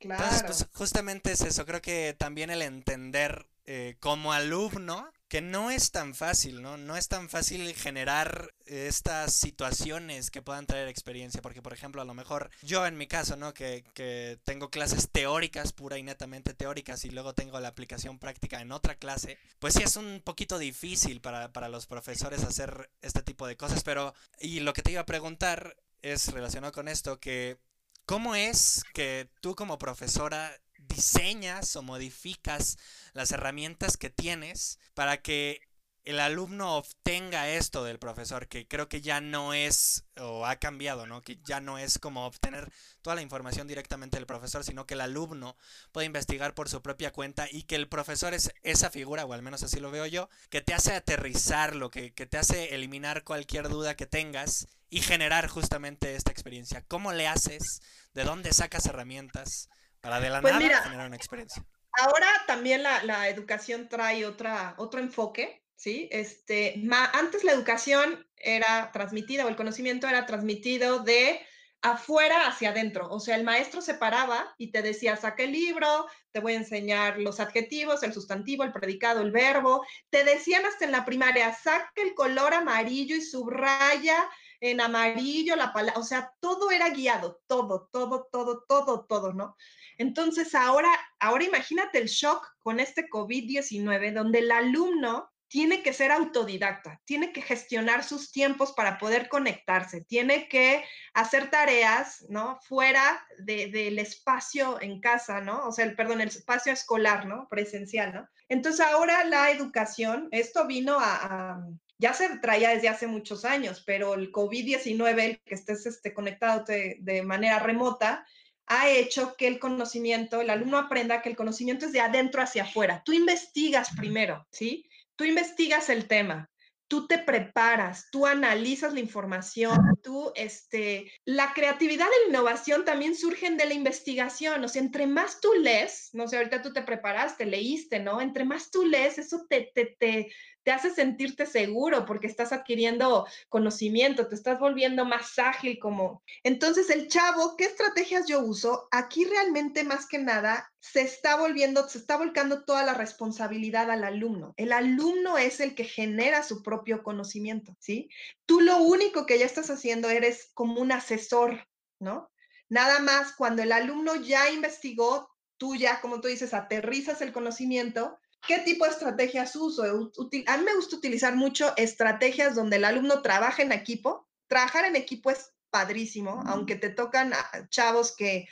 Entonces, pues justamente es eso. Creo que también el entender eh, como alumno que no es tan fácil, ¿no? No es tan fácil generar estas situaciones que puedan traer experiencia, porque por ejemplo, a lo mejor yo en mi caso, ¿no? Que, que tengo clases teóricas, pura y netamente teóricas, y luego tengo la aplicación práctica en otra clase, pues sí es un poquito difícil para, para los profesores hacer este tipo de cosas, pero, y lo que te iba a preguntar es relacionado con esto, que ¿cómo es que tú como profesora diseñas o modificas las herramientas que tienes para que el alumno obtenga esto del profesor, que creo que ya no es, o ha cambiado, ¿no? Que ya no es como obtener toda la información directamente del profesor, sino que el alumno puede investigar por su propia cuenta y que el profesor es esa figura, o al menos así lo veo yo, que te hace aterrizarlo, que, que te hace eliminar cualquier duda que tengas y generar justamente esta experiencia. ¿Cómo le haces? ¿De dónde sacas herramientas para de la Pues nada mira, generar una experiencia? Ahora también la, la educación trae otra, otro enfoque, ¿sí? Este, ma- antes la educación era transmitida o el conocimiento era transmitido de afuera hacia adentro. O sea, el maestro se paraba y te decía, saca el libro, te voy a enseñar los adjetivos, el sustantivo, el predicado, el verbo. Te decían hasta en la primaria, saca el color amarillo y subraya en amarillo la palabra. O sea, todo era guiado, todo, todo, todo, todo, todo, ¿no? Entonces, ahora, ahora imagínate el shock con este COVID-19, donde el alumno tiene que ser autodidacta, tiene que gestionar sus tiempos para poder conectarse, tiene que hacer tareas, ¿no? Fuera de, del espacio en casa, ¿no? O sea, el, perdón, el espacio escolar, ¿no? Presencial, ¿no? Entonces, ahora la educación, esto vino a, ya se traía desde hace muchos años, pero el COVID-19, el que estés este, conectado de manera remota, ha hecho que el conocimiento, el alumno aprenda que el conocimiento es de adentro hacia afuera. Tú investigas primero, ¿sí? Tú investigas el tema, tú te preparas, tú analizas la información, tú, este, la creatividad y la innovación también surgen de la investigación, o sea, entre más tú lees, no sé, ahorita tú te preparaste, leíste, ¿no? Entre más tú lees, eso te, te, te, te hace sentirte seguro porque estás adquiriendo conocimiento, te estás volviendo más ágil como... Entonces, el chavo, ¿qué estrategias yo uso? Aquí realmente más que nada se está volviendo, se está volcando toda la responsabilidad al alumno. El alumno es el que genera su propio conocimiento, ¿sí? Tú lo único que ya estás haciendo eres como un asesor, ¿no? Nada más cuando el alumno ya investigó, tú ya, como tú dices, aterrizas el conocimiento ¿Qué tipo de estrategias uso? A mí me gusta utilizar mucho estrategias donde el alumno trabaja en equipo. Trabajar en equipo es padrísimo, aunque te tocan chavos que,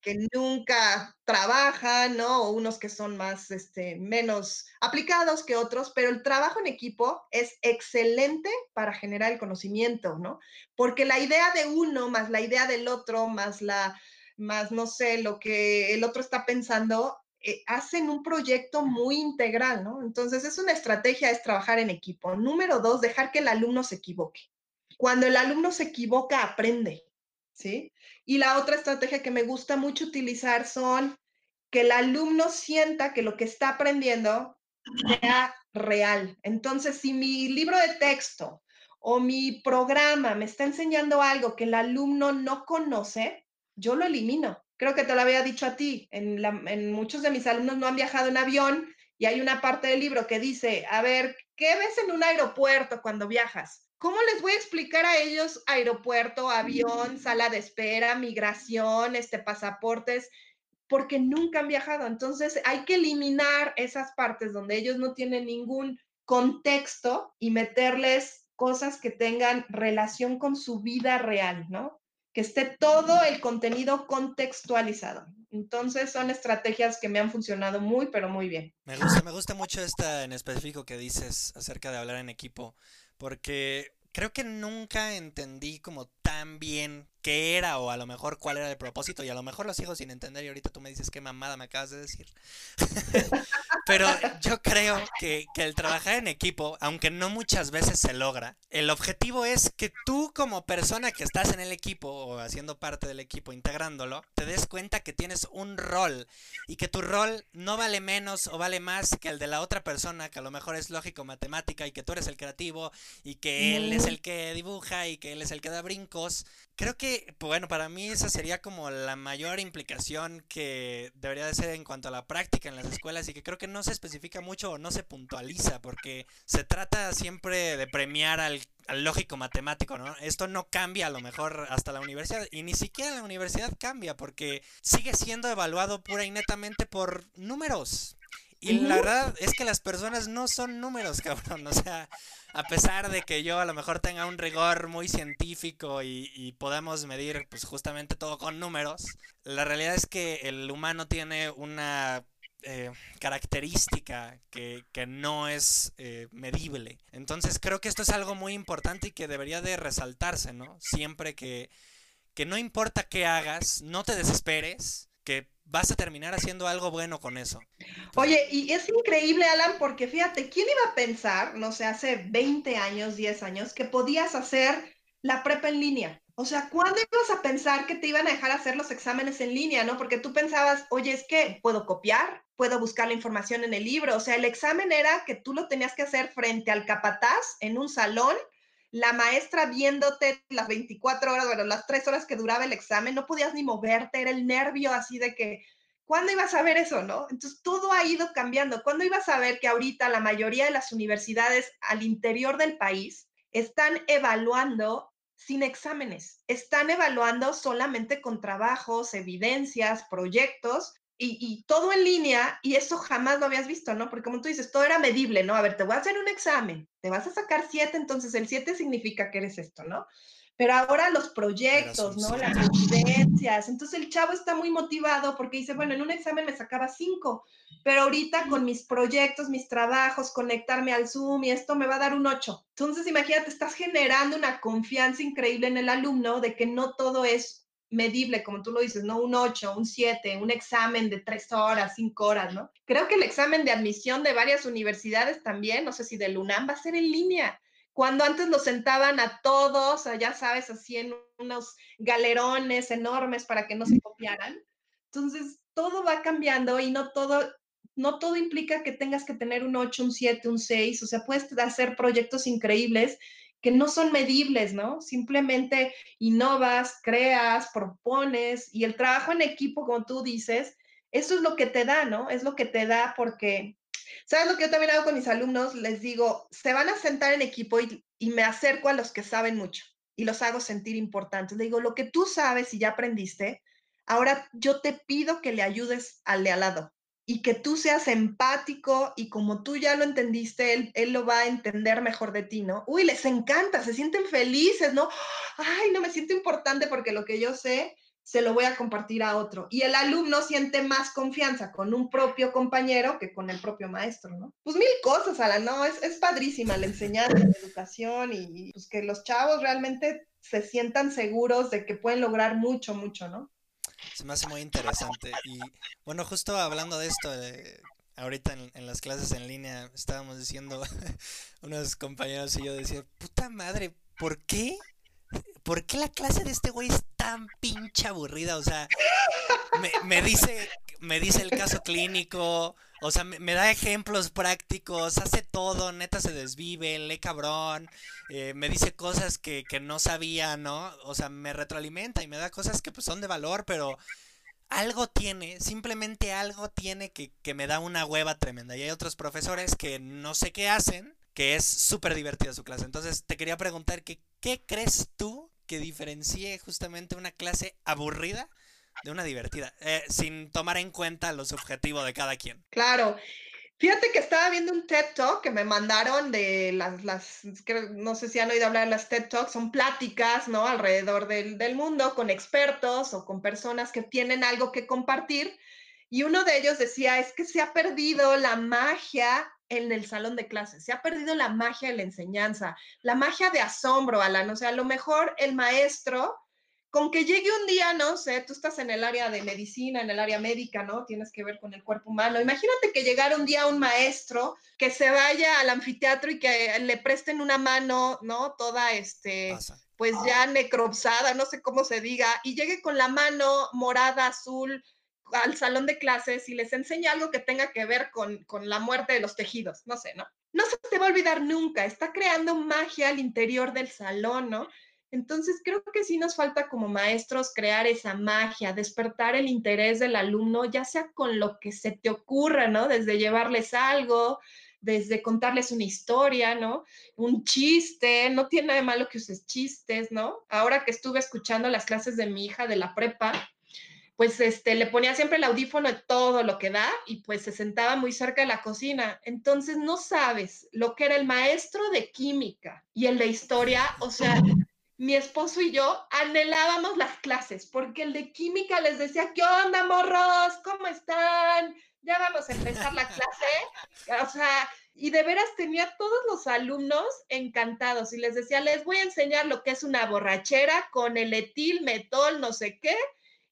que nunca trabajan, ¿no? O unos que son más, este, menos aplicados que otros, pero el trabajo en equipo es excelente para generar el conocimiento, ¿no? Porque la idea de uno más la idea del otro, más la, más no sé, lo que el otro está pensando, eh, hacen un proyecto muy integral, ¿no? Entonces, es una estrategia, es trabajar en equipo. Número dos, dejar que el alumno se equivoque. Cuando el alumno se equivoca, aprende, ¿sí? Y la otra estrategia que me gusta mucho utilizar son que el alumno sienta que lo que está aprendiendo sea real. Entonces, si mi libro de texto o mi programa me está enseñando algo que el alumno no conoce, yo lo elimino creo que te lo había dicho a ti, en, la, en, muchos de mis alumnos no han viajado en avión y hay una parte del libro que dice, a ver, ¿qué ves en un aeropuerto cuando viajas? ¿Cómo les voy a explicar a ellos aeropuerto, avión, sala de espera, migración, este, pasaportes? Porque nunca han viajado. Entonces hay que eliminar esas partes donde ellos no tienen ningún contexto y meterles cosas que tengan relación con su vida real, ¿no? Que esté todo el contenido contextualizado. Entonces son estrategias que me han funcionado muy, pero muy bien. Me gusta, me gusta mucho esta en específico que dices acerca de hablar en equipo, porque creo que nunca entendí como tan bien qué era o a lo mejor cuál era el propósito y a lo mejor lo sigo sin entender y ahorita tú me dices qué mamada me acabas de decir. Pero yo creo que, que, el trabajar en equipo, aunque no muchas veces se logra, el objetivo es que tú como persona que estás en el equipo o haciendo parte del equipo, integrándolo, te des cuenta que tienes un rol y que tu rol no vale menos o vale más que el de la otra persona, que a lo mejor es lógico, matemática y que tú eres el creativo y que él es el que dibuja y que él es el que da brincos. Creo que, bueno, para mí esa sería como la mayor implicación que debería de ser en cuanto a la práctica en las escuelas y que creo que no se especifica mucho o no se puntualiza porque se trata siempre de premiar al, al, lógico matemático, ¿no? Esto no cambia a lo mejor hasta la universidad y ni siquiera la universidad cambia porque sigue siendo evaluado pura y netamente por números. Y la verdad es que las personas no son números, cabrón. O sea, a pesar de que yo a lo mejor tenga un rigor muy científico y, y, podamos medir pues justamente todo con números, la realidad es que el humano tiene una eh, característica que, no es eh, medible. Entonces creo que esto es algo muy importante y que debería de resaltarse, ¿no? Siempre que, que no importa qué hagas, no te desesperes, que vas a terminar haciendo algo bueno con eso. Oye, y es increíble, Alan, porque fíjate, ¿quién iba a pensar, no sé, hace 20 años, 10 años, que podías hacer la prepa en línea? O sea, ¿cuándo ibas a pensar que te iban a dejar hacer los exámenes en línea, no? Porque tú pensabas, oye, es que puedo copiar, puedo buscar la información en el libro. O sea, el examen era que tú lo tenías que hacer frente al capataz en un salón, la maestra viéndote las 24 horas, bueno, las 3 horas que duraba el examen, no podías ni moverte, era el nervio así de que, ¿cuándo ibas a ver eso, no? Entonces, todo ha ido cambiando. ¿Cuándo ibas a ver que ahorita la mayoría de las universidades al interior del país están evaluando sin exámenes. Están evaluando solamente con trabajos, evidencias, proyectos y, todo en línea y eso jamás lo habías visto, ¿no? Porque como tú dices, todo era medible, ¿no? A ver, te voy a hacer un examen, te vas a sacar siete, entonces el siete significa que eres esto, ¿no? Pero ahora los proyectos, ¿no? Las evidencias. Entonces el chavo está muy motivado porque dice, bueno, en un examen me sacaba cinco, pero ahorita con mis proyectos, mis trabajos, conectarme al Zoom y esto me va a dar un ocho. Entonces imagínate, estás generando una confianza increíble en el alumno de que no todo es medible, como tú lo dices, no un 8, un 7, un examen de tres horas, cinco horas, ¿no? Creo que el examen de admisión de varias universidades también, no sé si del UNAM, va a ser en línea cuando antes los sentaban a todos, ya sabes, así en unos galerones enormes para que no se copiaran. Entonces, todo va cambiando y no todo, no todo implica que tengas que tener un 8, un 7, un 6, o sea, puedes hacer proyectos increíbles que no son medibles, ¿no? Simplemente innovas, creas, propones y el trabajo en equipo, como tú dices, eso es lo que te da, ¿no? Es lo que te da porque ¿Sabes lo que yo también hago con mis alumnos? Les digo, se van a sentar en equipo y, me acerco a los que saben mucho y los hago sentir importantes. Les digo, lo que tú sabes y ya aprendiste, ahora yo te pido que le ayudes al de al lado y que tú seas empático y como tú ya lo entendiste, él, él, lo va a entender mejor de ti, ¿no? Uy, les encanta, se sienten felices, ¿no? Ay, no me siento importante porque lo que yo sé se lo voy a compartir a otro. Y el alumno siente más confianza con un propio compañero que con el propio maestro, ¿no? Pues mil cosas, Alan, ¿no? Es, es padrísima la enseñanza, la educación y pues que los chavos realmente se sientan seguros de que pueden lograr mucho, mucho, ¿no? Se me hace muy interesante. Y bueno, justo hablando de esto, ahorita en, las clases en línea estábamos diciendo, unos compañeros y yo decía, puta madre, ¿por qué ¿por qué la clase de este güey es tan pinche aburrida? O sea, me, dice, me dice el caso clínico, o sea, me, da ejemplos prácticos, hace todo, neta se desvive, lee cabrón, eh, me dice cosas que, no sabía, ¿no? O sea, me retroalimenta y me da cosas que pues son de valor, pero algo tiene, simplemente algo tiene que, que me da una hueva tremenda. Y hay otros profesores que no sé qué hacen, que es súper divertida su clase. Entonces te quería preguntar que, ¿qué crees tú que diferencie justamente una clase aburrida de una divertida? Eh, sin tomar en cuenta los objetivos de cada quien. Claro. Fíjate que estaba viendo un TED Talk que me mandaron de las, las no sé si han oído hablar de las TED Talks, son pláticas, ¿no? Alrededor del, del mundo con expertos o con personas que tienen algo que compartir. Y uno de ellos decía, es que se ha perdido la magia en el salón de clases. Se ha perdido la magia de la enseñanza, la magia de asombro, Alan. O sea, a lo mejor el maestro, con que llegue un día, no sé, tú estás en el área de medicina, en el área médica, ¿no? Tienes que ver con el cuerpo humano. Imagínate que llegara un día un maestro que se vaya al anfiteatro y que le presten una mano, ¿no? Toda este... Pues ya necropsada, no sé cómo se diga, y llegue con la mano morada, azul, al salón de clases y les enseña algo que tenga que ver con, la muerte de los tejidos, no sé, ¿no? No se te va a olvidar nunca, está creando magia al interior del salón, ¿no? Entonces creo que sí nos falta como maestros crear esa magia, despertar el interés del alumno, ya sea con lo que se te ocurra, ¿no? Desde llevarles algo, desde contarles una historia, ¿no? Un chiste, no tiene nada de malo que uses chistes, ¿no? Ahora que estuve escuchando las clases de mi hija de la prepa, pues este, le ponía siempre el audífono de todo lo que da y pues se sentaba muy cerca de la cocina. Entonces no sabes lo que era el maestro de química y el de historia, o sea, mi esposo y yo anhelábamos las clases, porque el de química les decía, ¿qué onda, morros? ¿Cómo están? Ya vamos a empezar la clase. O sea, y de veras tenía todos los alumnos encantados y les decía, les voy a enseñar lo que es una borrachera con el etil, metol, no sé qué.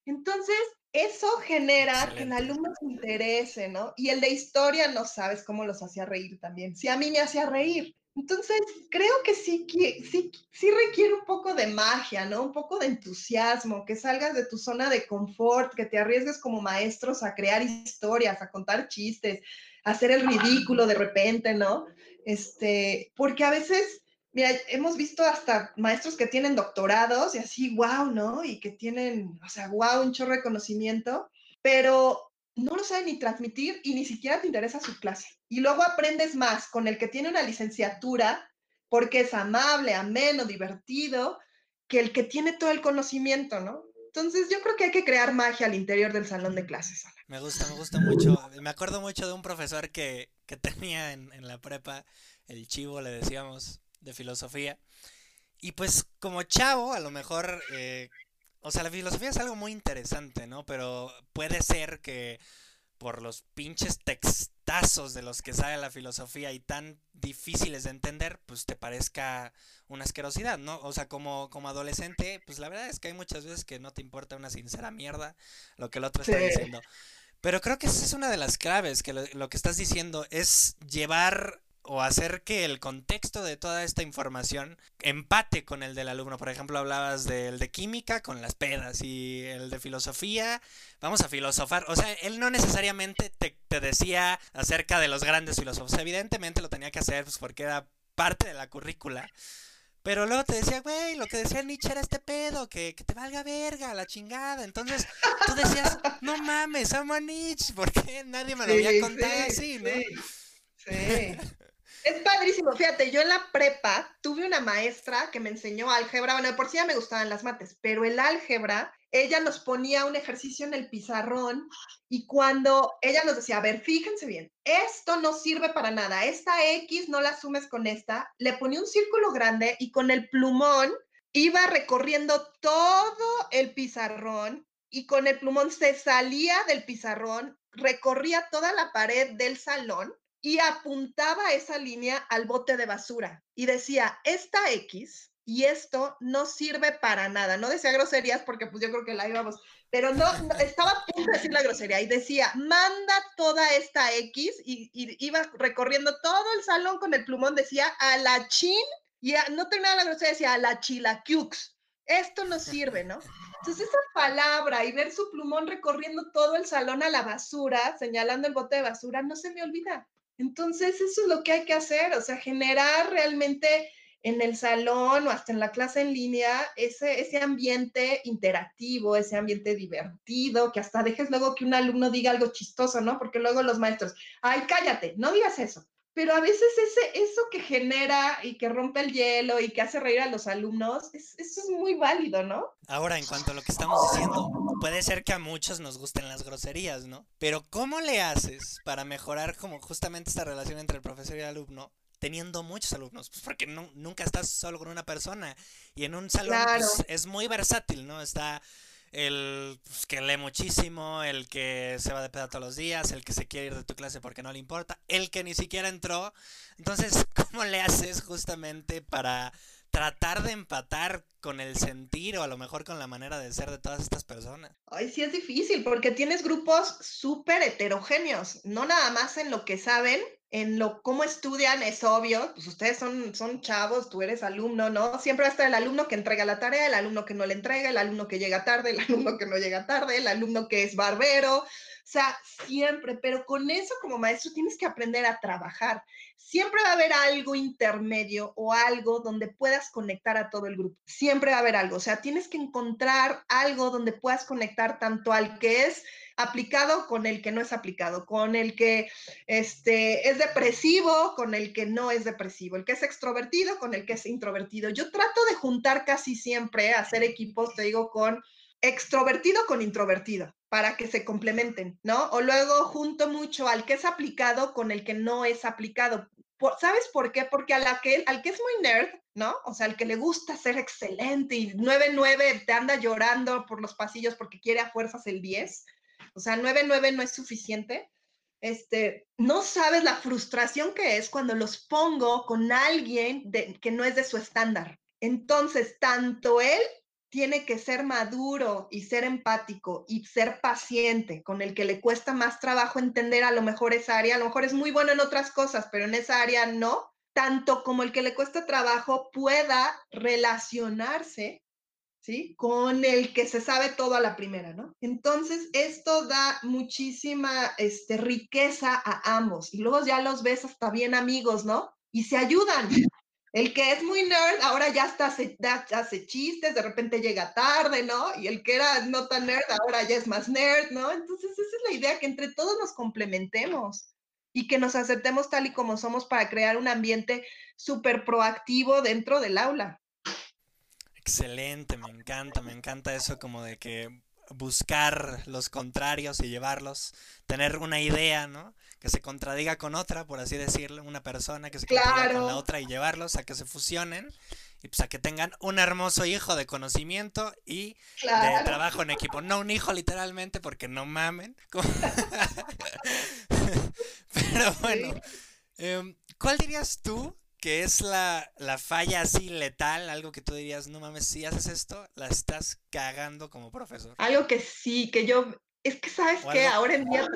Entonces, eso genera que el alumno se interese, ¿no? Y el de historia no sabes cómo los hacía reír también. Si a mí me hacía reír. Entonces, creo que sí, sí, sí requiere un poco de magia, ¿no? Un poco de entusiasmo, que salgas de tu zona de confort, que te arriesgues como maestros a crear historias, a contar chistes, a hacer el ridículo de repente, ¿no? Este, porque a veces, mira, hemos visto hasta maestros que tienen doctorados y así, wow, ¿no? Y que tienen, o sea, wow, un chorro de conocimiento, pero no lo sabe ni transmitir y ni siquiera te interesa su clase. Y luego aprendes más con el que tiene una licenciatura porque es amable, ameno, divertido, que el que tiene todo el conocimiento, ¿no? Entonces yo creo que hay que crear magia al interior del salón de clases. Me gusta, me gusta mucho. Me acuerdo mucho de un profesor que, tenía en, la prepa, el chivo le decíamos, de filosofía. Y pues como chavo, a lo mejor eh, o sea, la filosofía es algo muy interesante, ¿no? Pero puede ser que por los pinches textazos de los que sale la filosofía y tan difíciles de entender, pues te parezca una asquerosidad, ¿no? O sea, como, como adolescente, pues la verdad es que hay muchas veces que no te importa una sincera mierda lo que el otro está diciendo. Pero creo que esa es una de las claves, que lo que estás diciendo es llevar o hacer que el contexto de toda esta información empate con el del alumno. Por ejemplo, hablabas del de química con las pedas y el de filosofía, vamos a filosofar. O sea, él no necesariamente te, decía acerca de los grandes filósofos. Evidentemente lo tenía que hacer pues, porque era parte de la currícula. Pero luego te decía, güey, lo que decía Nietzsche era este pedo, que, te valga verga, la chingada. Entonces tú decías, no mames, amo a Nietzsche, porque nadie me lo había contado así, ¿no? sí. Es padrísimo. Fíjate, yo en la prepa tuve una maestra que me enseñó álgebra. Bueno, por sí ya me gustaban las mates, pero el álgebra, ella nos ponía un ejercicio en el pizarrón y cuando ella nos decía, a ver, fíjense bien, esto no sirve para nada, esta X no la sumes con esta, le ponía un círculo grande y con el plumón iba recorriendo todo el pizarrón y con el plumón se salía del pizarrón, recorría toda la pared del salón y apuntaba esa línea al bote de basura y decía, esta X y esto no sirve para nada. No decía groserías porque pues yo creo que la íbamos, pero no, estaba a punto de decir la grosería y decía, manda toda esta X y, iba recorriendo todo el salón con el plumón, decía a la chin y no tenía la grosería, decía a la chilaquiux. Esto no sirve, ¿no? Entonces esa palabra y ver su plumón recorriendo todo el salón a la basura, señalando el bote de basura, no se me olvida. Entonces, eso es lo que hay que hacer, o sea, generar realmente en el salón o hasta en la clase en línea ese, ese ambiente interactivo, ese ambiente divertido, que hasta dejes luego que un alumno diga algo chistoso, ¿no? Porque luego los maestros, ay, cállate, no digas eso pero a veces ese, eso que genera y que rompe el hielo y que hace reír a los alumnos, eso es muy válido, ¿no? Ahora, en cuanto a lo que estamos diciendo, puede ser que a muchos nos gusten las groserías, ¿no? Pero ¿cómo le haces para mejorar como justamente esta relación entre el profesor y el alumno? teniendo muchos alumnos, pues porque nunca estás solo con una persona y en un salón pues, es muy versátil, ¿no? Está el pues, que lee muchísimo, el que se va de pedo todos los días, el que se quiere ir de tu clase porque no le importa, el que ni siquiera entró. Entonces, ¿cómo le haces justamente para tratar de empatar con el sentir o a lo mejor con la manera de ser de todas estas personas? Ay, sí es difícil porque tienes grupos súper heterogéneos, no nada más en lo que saben, en lo cómo estudian es obvio, pues ustedes son, son chavos, tú eres alumno, ¿no? Siempre va a estar el alumno que entrega la tarea, el alumno que no le entrega, el alumno que llega tarde, el alumno que no llega tarde, el alumno que es barbero, o sea, siempre, pero con eso como maestro tienes que aprender a trabajar. Siempre va a haber algo intermedio o algo donde puedas conectar a todo el grupo. Siempre va a haber algo, o sea, tienes que encontrar algo donde puedas conectar tanto al que es aplicado con el que no es aplicado, con el que este, es depresivo, con el que no es depresivo, el que es extrovertido, con el que es introvertido. Yo trato de juntar casi siempre, hacer equipos, te digo, con extrovertido con introvertido para que se complementen, ¿no? O luego junto mucho al que es aplicado con el que no es aplicado. ¿Sabes por qué? Porque a la que, al que es muy nerd, ¿no? O sea, al que le gusta ser excelente y 9-9 te anda llorando por los pasillos porque quiere a fuerzas el 10. O sea, 9-9 no es suficiente. Este, no sabes la frustración que es cuando los pongo con alguien que no es de su estándar. Entonces, tanto él tiene que ser maduro y ser empático y ser paciente, con el que le cuesta más trabajo entender a lo mejor esa área, a lo mejor es muy bueno en otras cosas, pero en esa área no, tanto como el que le cuesta trabajo pueda relacionarse, Con el que se sabe todo a la primera, ¿no? Entonces, esto da muchísima este, riqueza a ambos y luego ya los ves hasta bien amigos, ¿no? Y se ayudan. El que es muy nerd ahora ya está hace, hace chistes, de repente llega tarde, ¿no? Y el que era no tan nerd ahora ya es más nerd, ¿no? Entonces esa es la idea, que entre todos nos complementemos y que nos aceptemos tal y como somos para crear un ambiente súper proactivo dentro del aula. Excelente, me encanta, me encanta eso como de que buscar los contrarios y llevarlos, tener una idea, ¿no? Que se contradiga con otra, por así decirlo, una persona que se contradiga con la otra y llevarlos a que se fusionen y pues a que tengan un hermoso hijo de conocimiento y de trabajo en equipo. No un hijo literalmente porque no mamen. Pero bueno, em, ¿cuál dirías tú que es la, falla así letal, algo que tú dirías, no mames, si haces esto, la estás cagando como profesor. Algo que sí, que yo, es que sabes que ahora en día,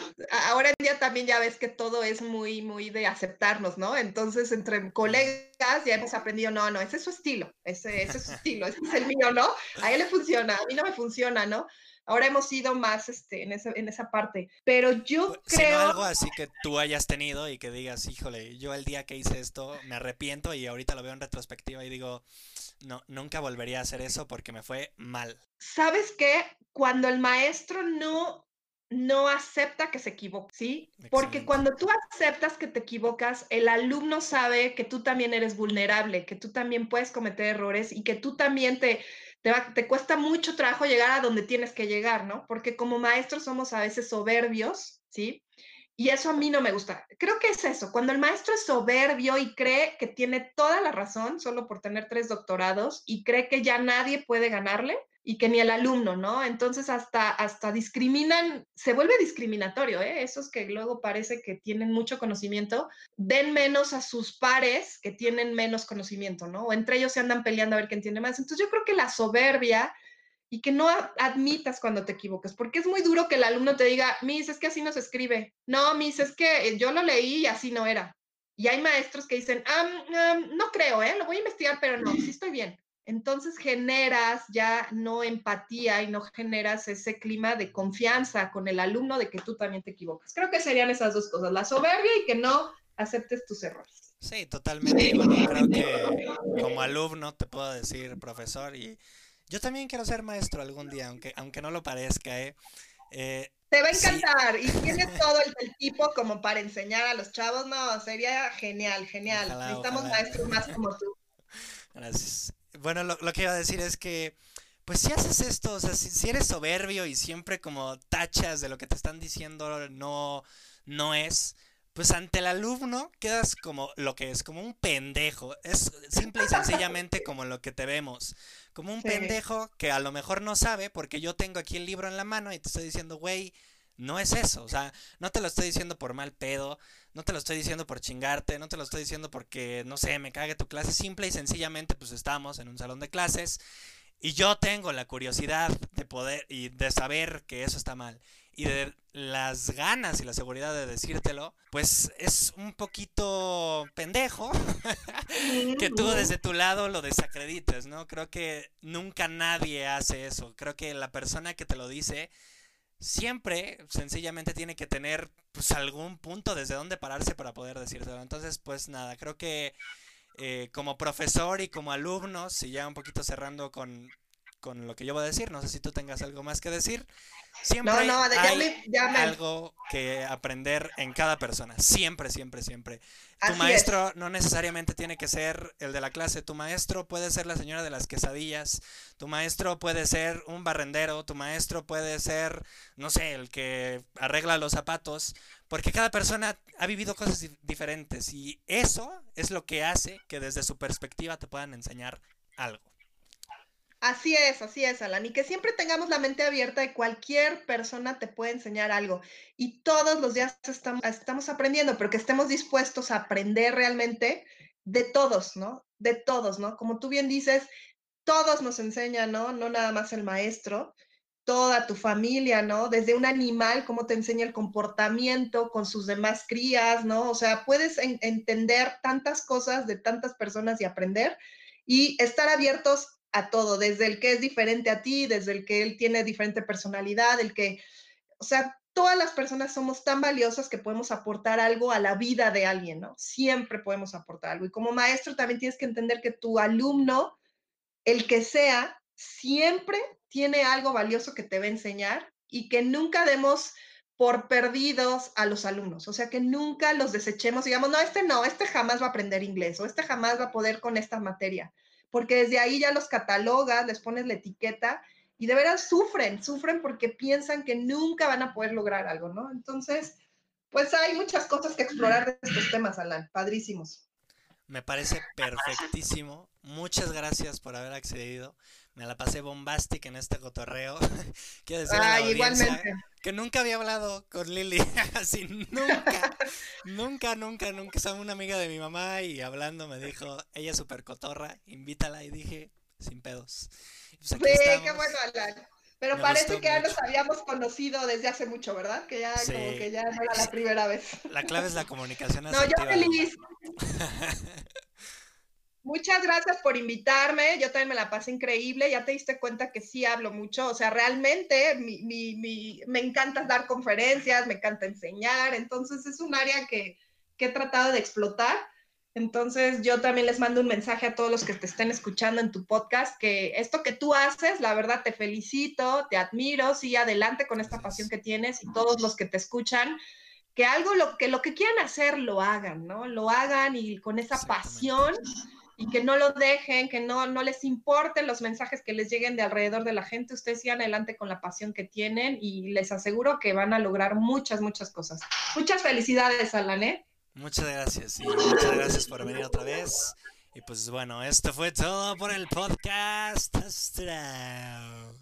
ahora en día también ya ves que todo es muy, muy de aceptarnos, ¿no? Entonces, entre colegas ya hemos aprendido, no, no, ese es su estilo, ese, ese es su estilo, ese es el mío, ¿no? A él le funciona, a mí no me funciona, ¿no? Ahora hemos ido más este, en, esa, en esa parte. Pero yo creo... algo así que tú hayas tenido y que digas, híjole, yo el día que hice esto me arrepiento y ahorita lo veo en retrospectiva y digo, no, nunca volvería a hacer eso porque me fue mal. ¿Sabes qué? Cuando el maestro no no acepta que se equivoque, ¿sí? Porque cuando tú aceptas que te equivocas, el alumno sabe que tú también eres vulnerable, que tú también puedes cometer errores y que tú también te, te, cuesta mucho trabajo llegar a donde tienes que llegar, ¿no? Porque como maestros somos a veces soberbios, ¿sí? Y eso a mí no me gusta. Creo que es eso, cuando el maestro es soberbio y cree que tiene toda la razón solo por tener tres doctorados y cree que ya nadie puede ganarle, y que ni el alumno, ¿no? Entonces hasta, hasta discriminan, se vuelve discriminatorio, ¿eh? Esos que luego parece que tienen mucho conocimiento, den menos a sus pares que tienen menos conocimiento, ¿no? O entre ellos se andan peleando a ver quién tiene más. Entonces yo creo que la soberbia y que no admitas cuando te equivocas, porque es muy duro que el alumno te diga, Miss, es que así no se escribe. No, Miss, es que yo lo leí y así no era. Y hay maestros que dicen, no creo, ¿eh? Lo voy a investigar, pero no, sí estoy bien entonces generas ya no empatía y no generas ese clima de confianza con el alumno de que tú también te equivocas. Creo que serían esas dos cosas, la soberbia y que no aceptes tus errores. Sí, totalmente. Bueno, creo que como alumno te puedo decir, profesor, y yo también quiero ser maestro algún día, aunque, aunque no lo parezca, ¿eh? eh te va a encantar y tienes todo el, tipo como para enseñar a los chavos, no, sería genial, genial. Necesitamos maestros más como tú. Gracias bueno, lo, que iba a decir es que, pues si haces esto, o sea, si, eres soberbio y siempre como tachas de lo que te están diciendo no, no es, pues ante el alumno quedas como lo que es, como un pendejo. Es simple y sencillamente como lo que te vemos. Como un pendejo que a lo mejor no sabe porque yo tengo aquí el libro en la mano y te estoy diciendo, güey, no es eso, o sea, no te lo estoy diciendo por mal pedo, no te lo estoy diciendo por chingarte, no te lo estoy diciendo porque, no sé, me cague tu clase, simple y sencillamente pues estamos en un salón de clases y yo tengo la curiosidad de poder y de saber que eso está mal y de las ganas y la seguridad de decírtelo, pues es un poquito pendejo que tú desde tu lado lo desacredites, ¿no? Creo que nunca nadie hace eso. Creo que la persona que te lo dice siempre sencillamente tiene que tener pues algún punto desde donde pararse para poder decírselo. Entonces, pues nada, creo que eh, como profesor y como alumno, si ya un poquito cerrando con, con lo que yo voy a decir. No sé si tú tengas algo más que decir. Siempre No, no, de- hay me- ya me- algo que aprender en cada persona. Siempre, siempre, siempre. Tu es. maestro no necesariamente tiene que ser el de la clase. Tu maestro puede ser la señora de las quesadillas. Tu maestro puede ser un barrendero. Tu maestro puede ser, no sé, el que arregla los zapatos. Porque cada persona ha vivido cosas dif- diferentes. Y eso es lo que hace que desde su perspectiva te puedan enseñar algo. Así es, así es, Alan. Y que siempre tengamos la mente abierta de cualquier persona te puede enseñar algo. Y todos los días estamos, aprendiendo, pero que estemos dispuestos a aprender realmente de todos, ¿no? De todos, ¿no? Como tú bien dices, todos nos enseñan, ¿no? No nada más el maestro, toda tu familia, ¿no? Desde un animal, cómo te enseña el comportamiento con sus demás crías, ¿no? O sea, puedes en- entender tantas cosas de tantas personas y aprender y estar abiertos a todo, desde el que es diferente a ti, desde el que él tiene diferente personalidad, el que, o sea, todas las personas somos tan valiosas que podemos aportar algo a la vida de alguien, ¿no? Siempre podemos aportar algo. Y como maestro también tienes que entender que tu alumno, el que sea, siempre tiene algo valioso que te va a enseñar y que nunca demos por perdidos a los alumnos, o sea, que nunca los desechemos, digamos, no, este no, este jamás va a aprender inglés o este jamás va a poder con esta materia, porque desde ahí ya los catalogas, les pones la etiqueta y de veras sufren, sufren porque piensan que nunca van a poder lograr algo, ¿no? Entonces, pues hay muchas cosas que explorar de estos temas, Alan, padrísimos. Me parece perfectísimo. Muchas gracias por haber accedido. Me la pasé bombástica en este cotorreo. Quiero decirle a la igualmente. que nunca había hablado con Lili así, nunca, nunca, nunca, nunca. Es una amiga de mi mamá y hablando me dijo, ella es súper cotorra, invítala y dije, sin pedos. Pues Sí, estamos. qué bueno, Alan. Pero Me parece que ya mucho. nos habíamos conocido desde hace mucho, ¿verdad? Que ya Sí. como que ya no era la primera vez. La clave es la comunicación No, yo asertiva. feliz. Muchas gracias por invitarme. Yo también me la pasé increíble. Ya te diste cuenta que sí hablo mucho. O sea, realmente mi, mi- mi- me encanta dar conferencias, me encanta enseñar. Entonces es un área que, que he tratado de explotar. Entonces yo también les mando un mensaje a todos los que te estén escuchando en tu podcast, que esto que tú haces, la verdad te felicito, te admiro, sigue adelante con esta pasión que tienes y todos los que te escuchan, que algo lo que lo que quieran hacer lo hagan, ¿no? Lo hagan y con esa pasión y que no lo dejen, que no, no les importen los mensajes que les lleguen de alrededor de la gente, ustedes sigan adelante con la pasión que tienen y les aseguro que van a lograr muchas, muchas cosas. Muchas felicidades, Alan, ¿eh? Muchas gracias y muchas gracias por venir otra vez. Y pues bueno, esto fue todo por el podcast. Luego.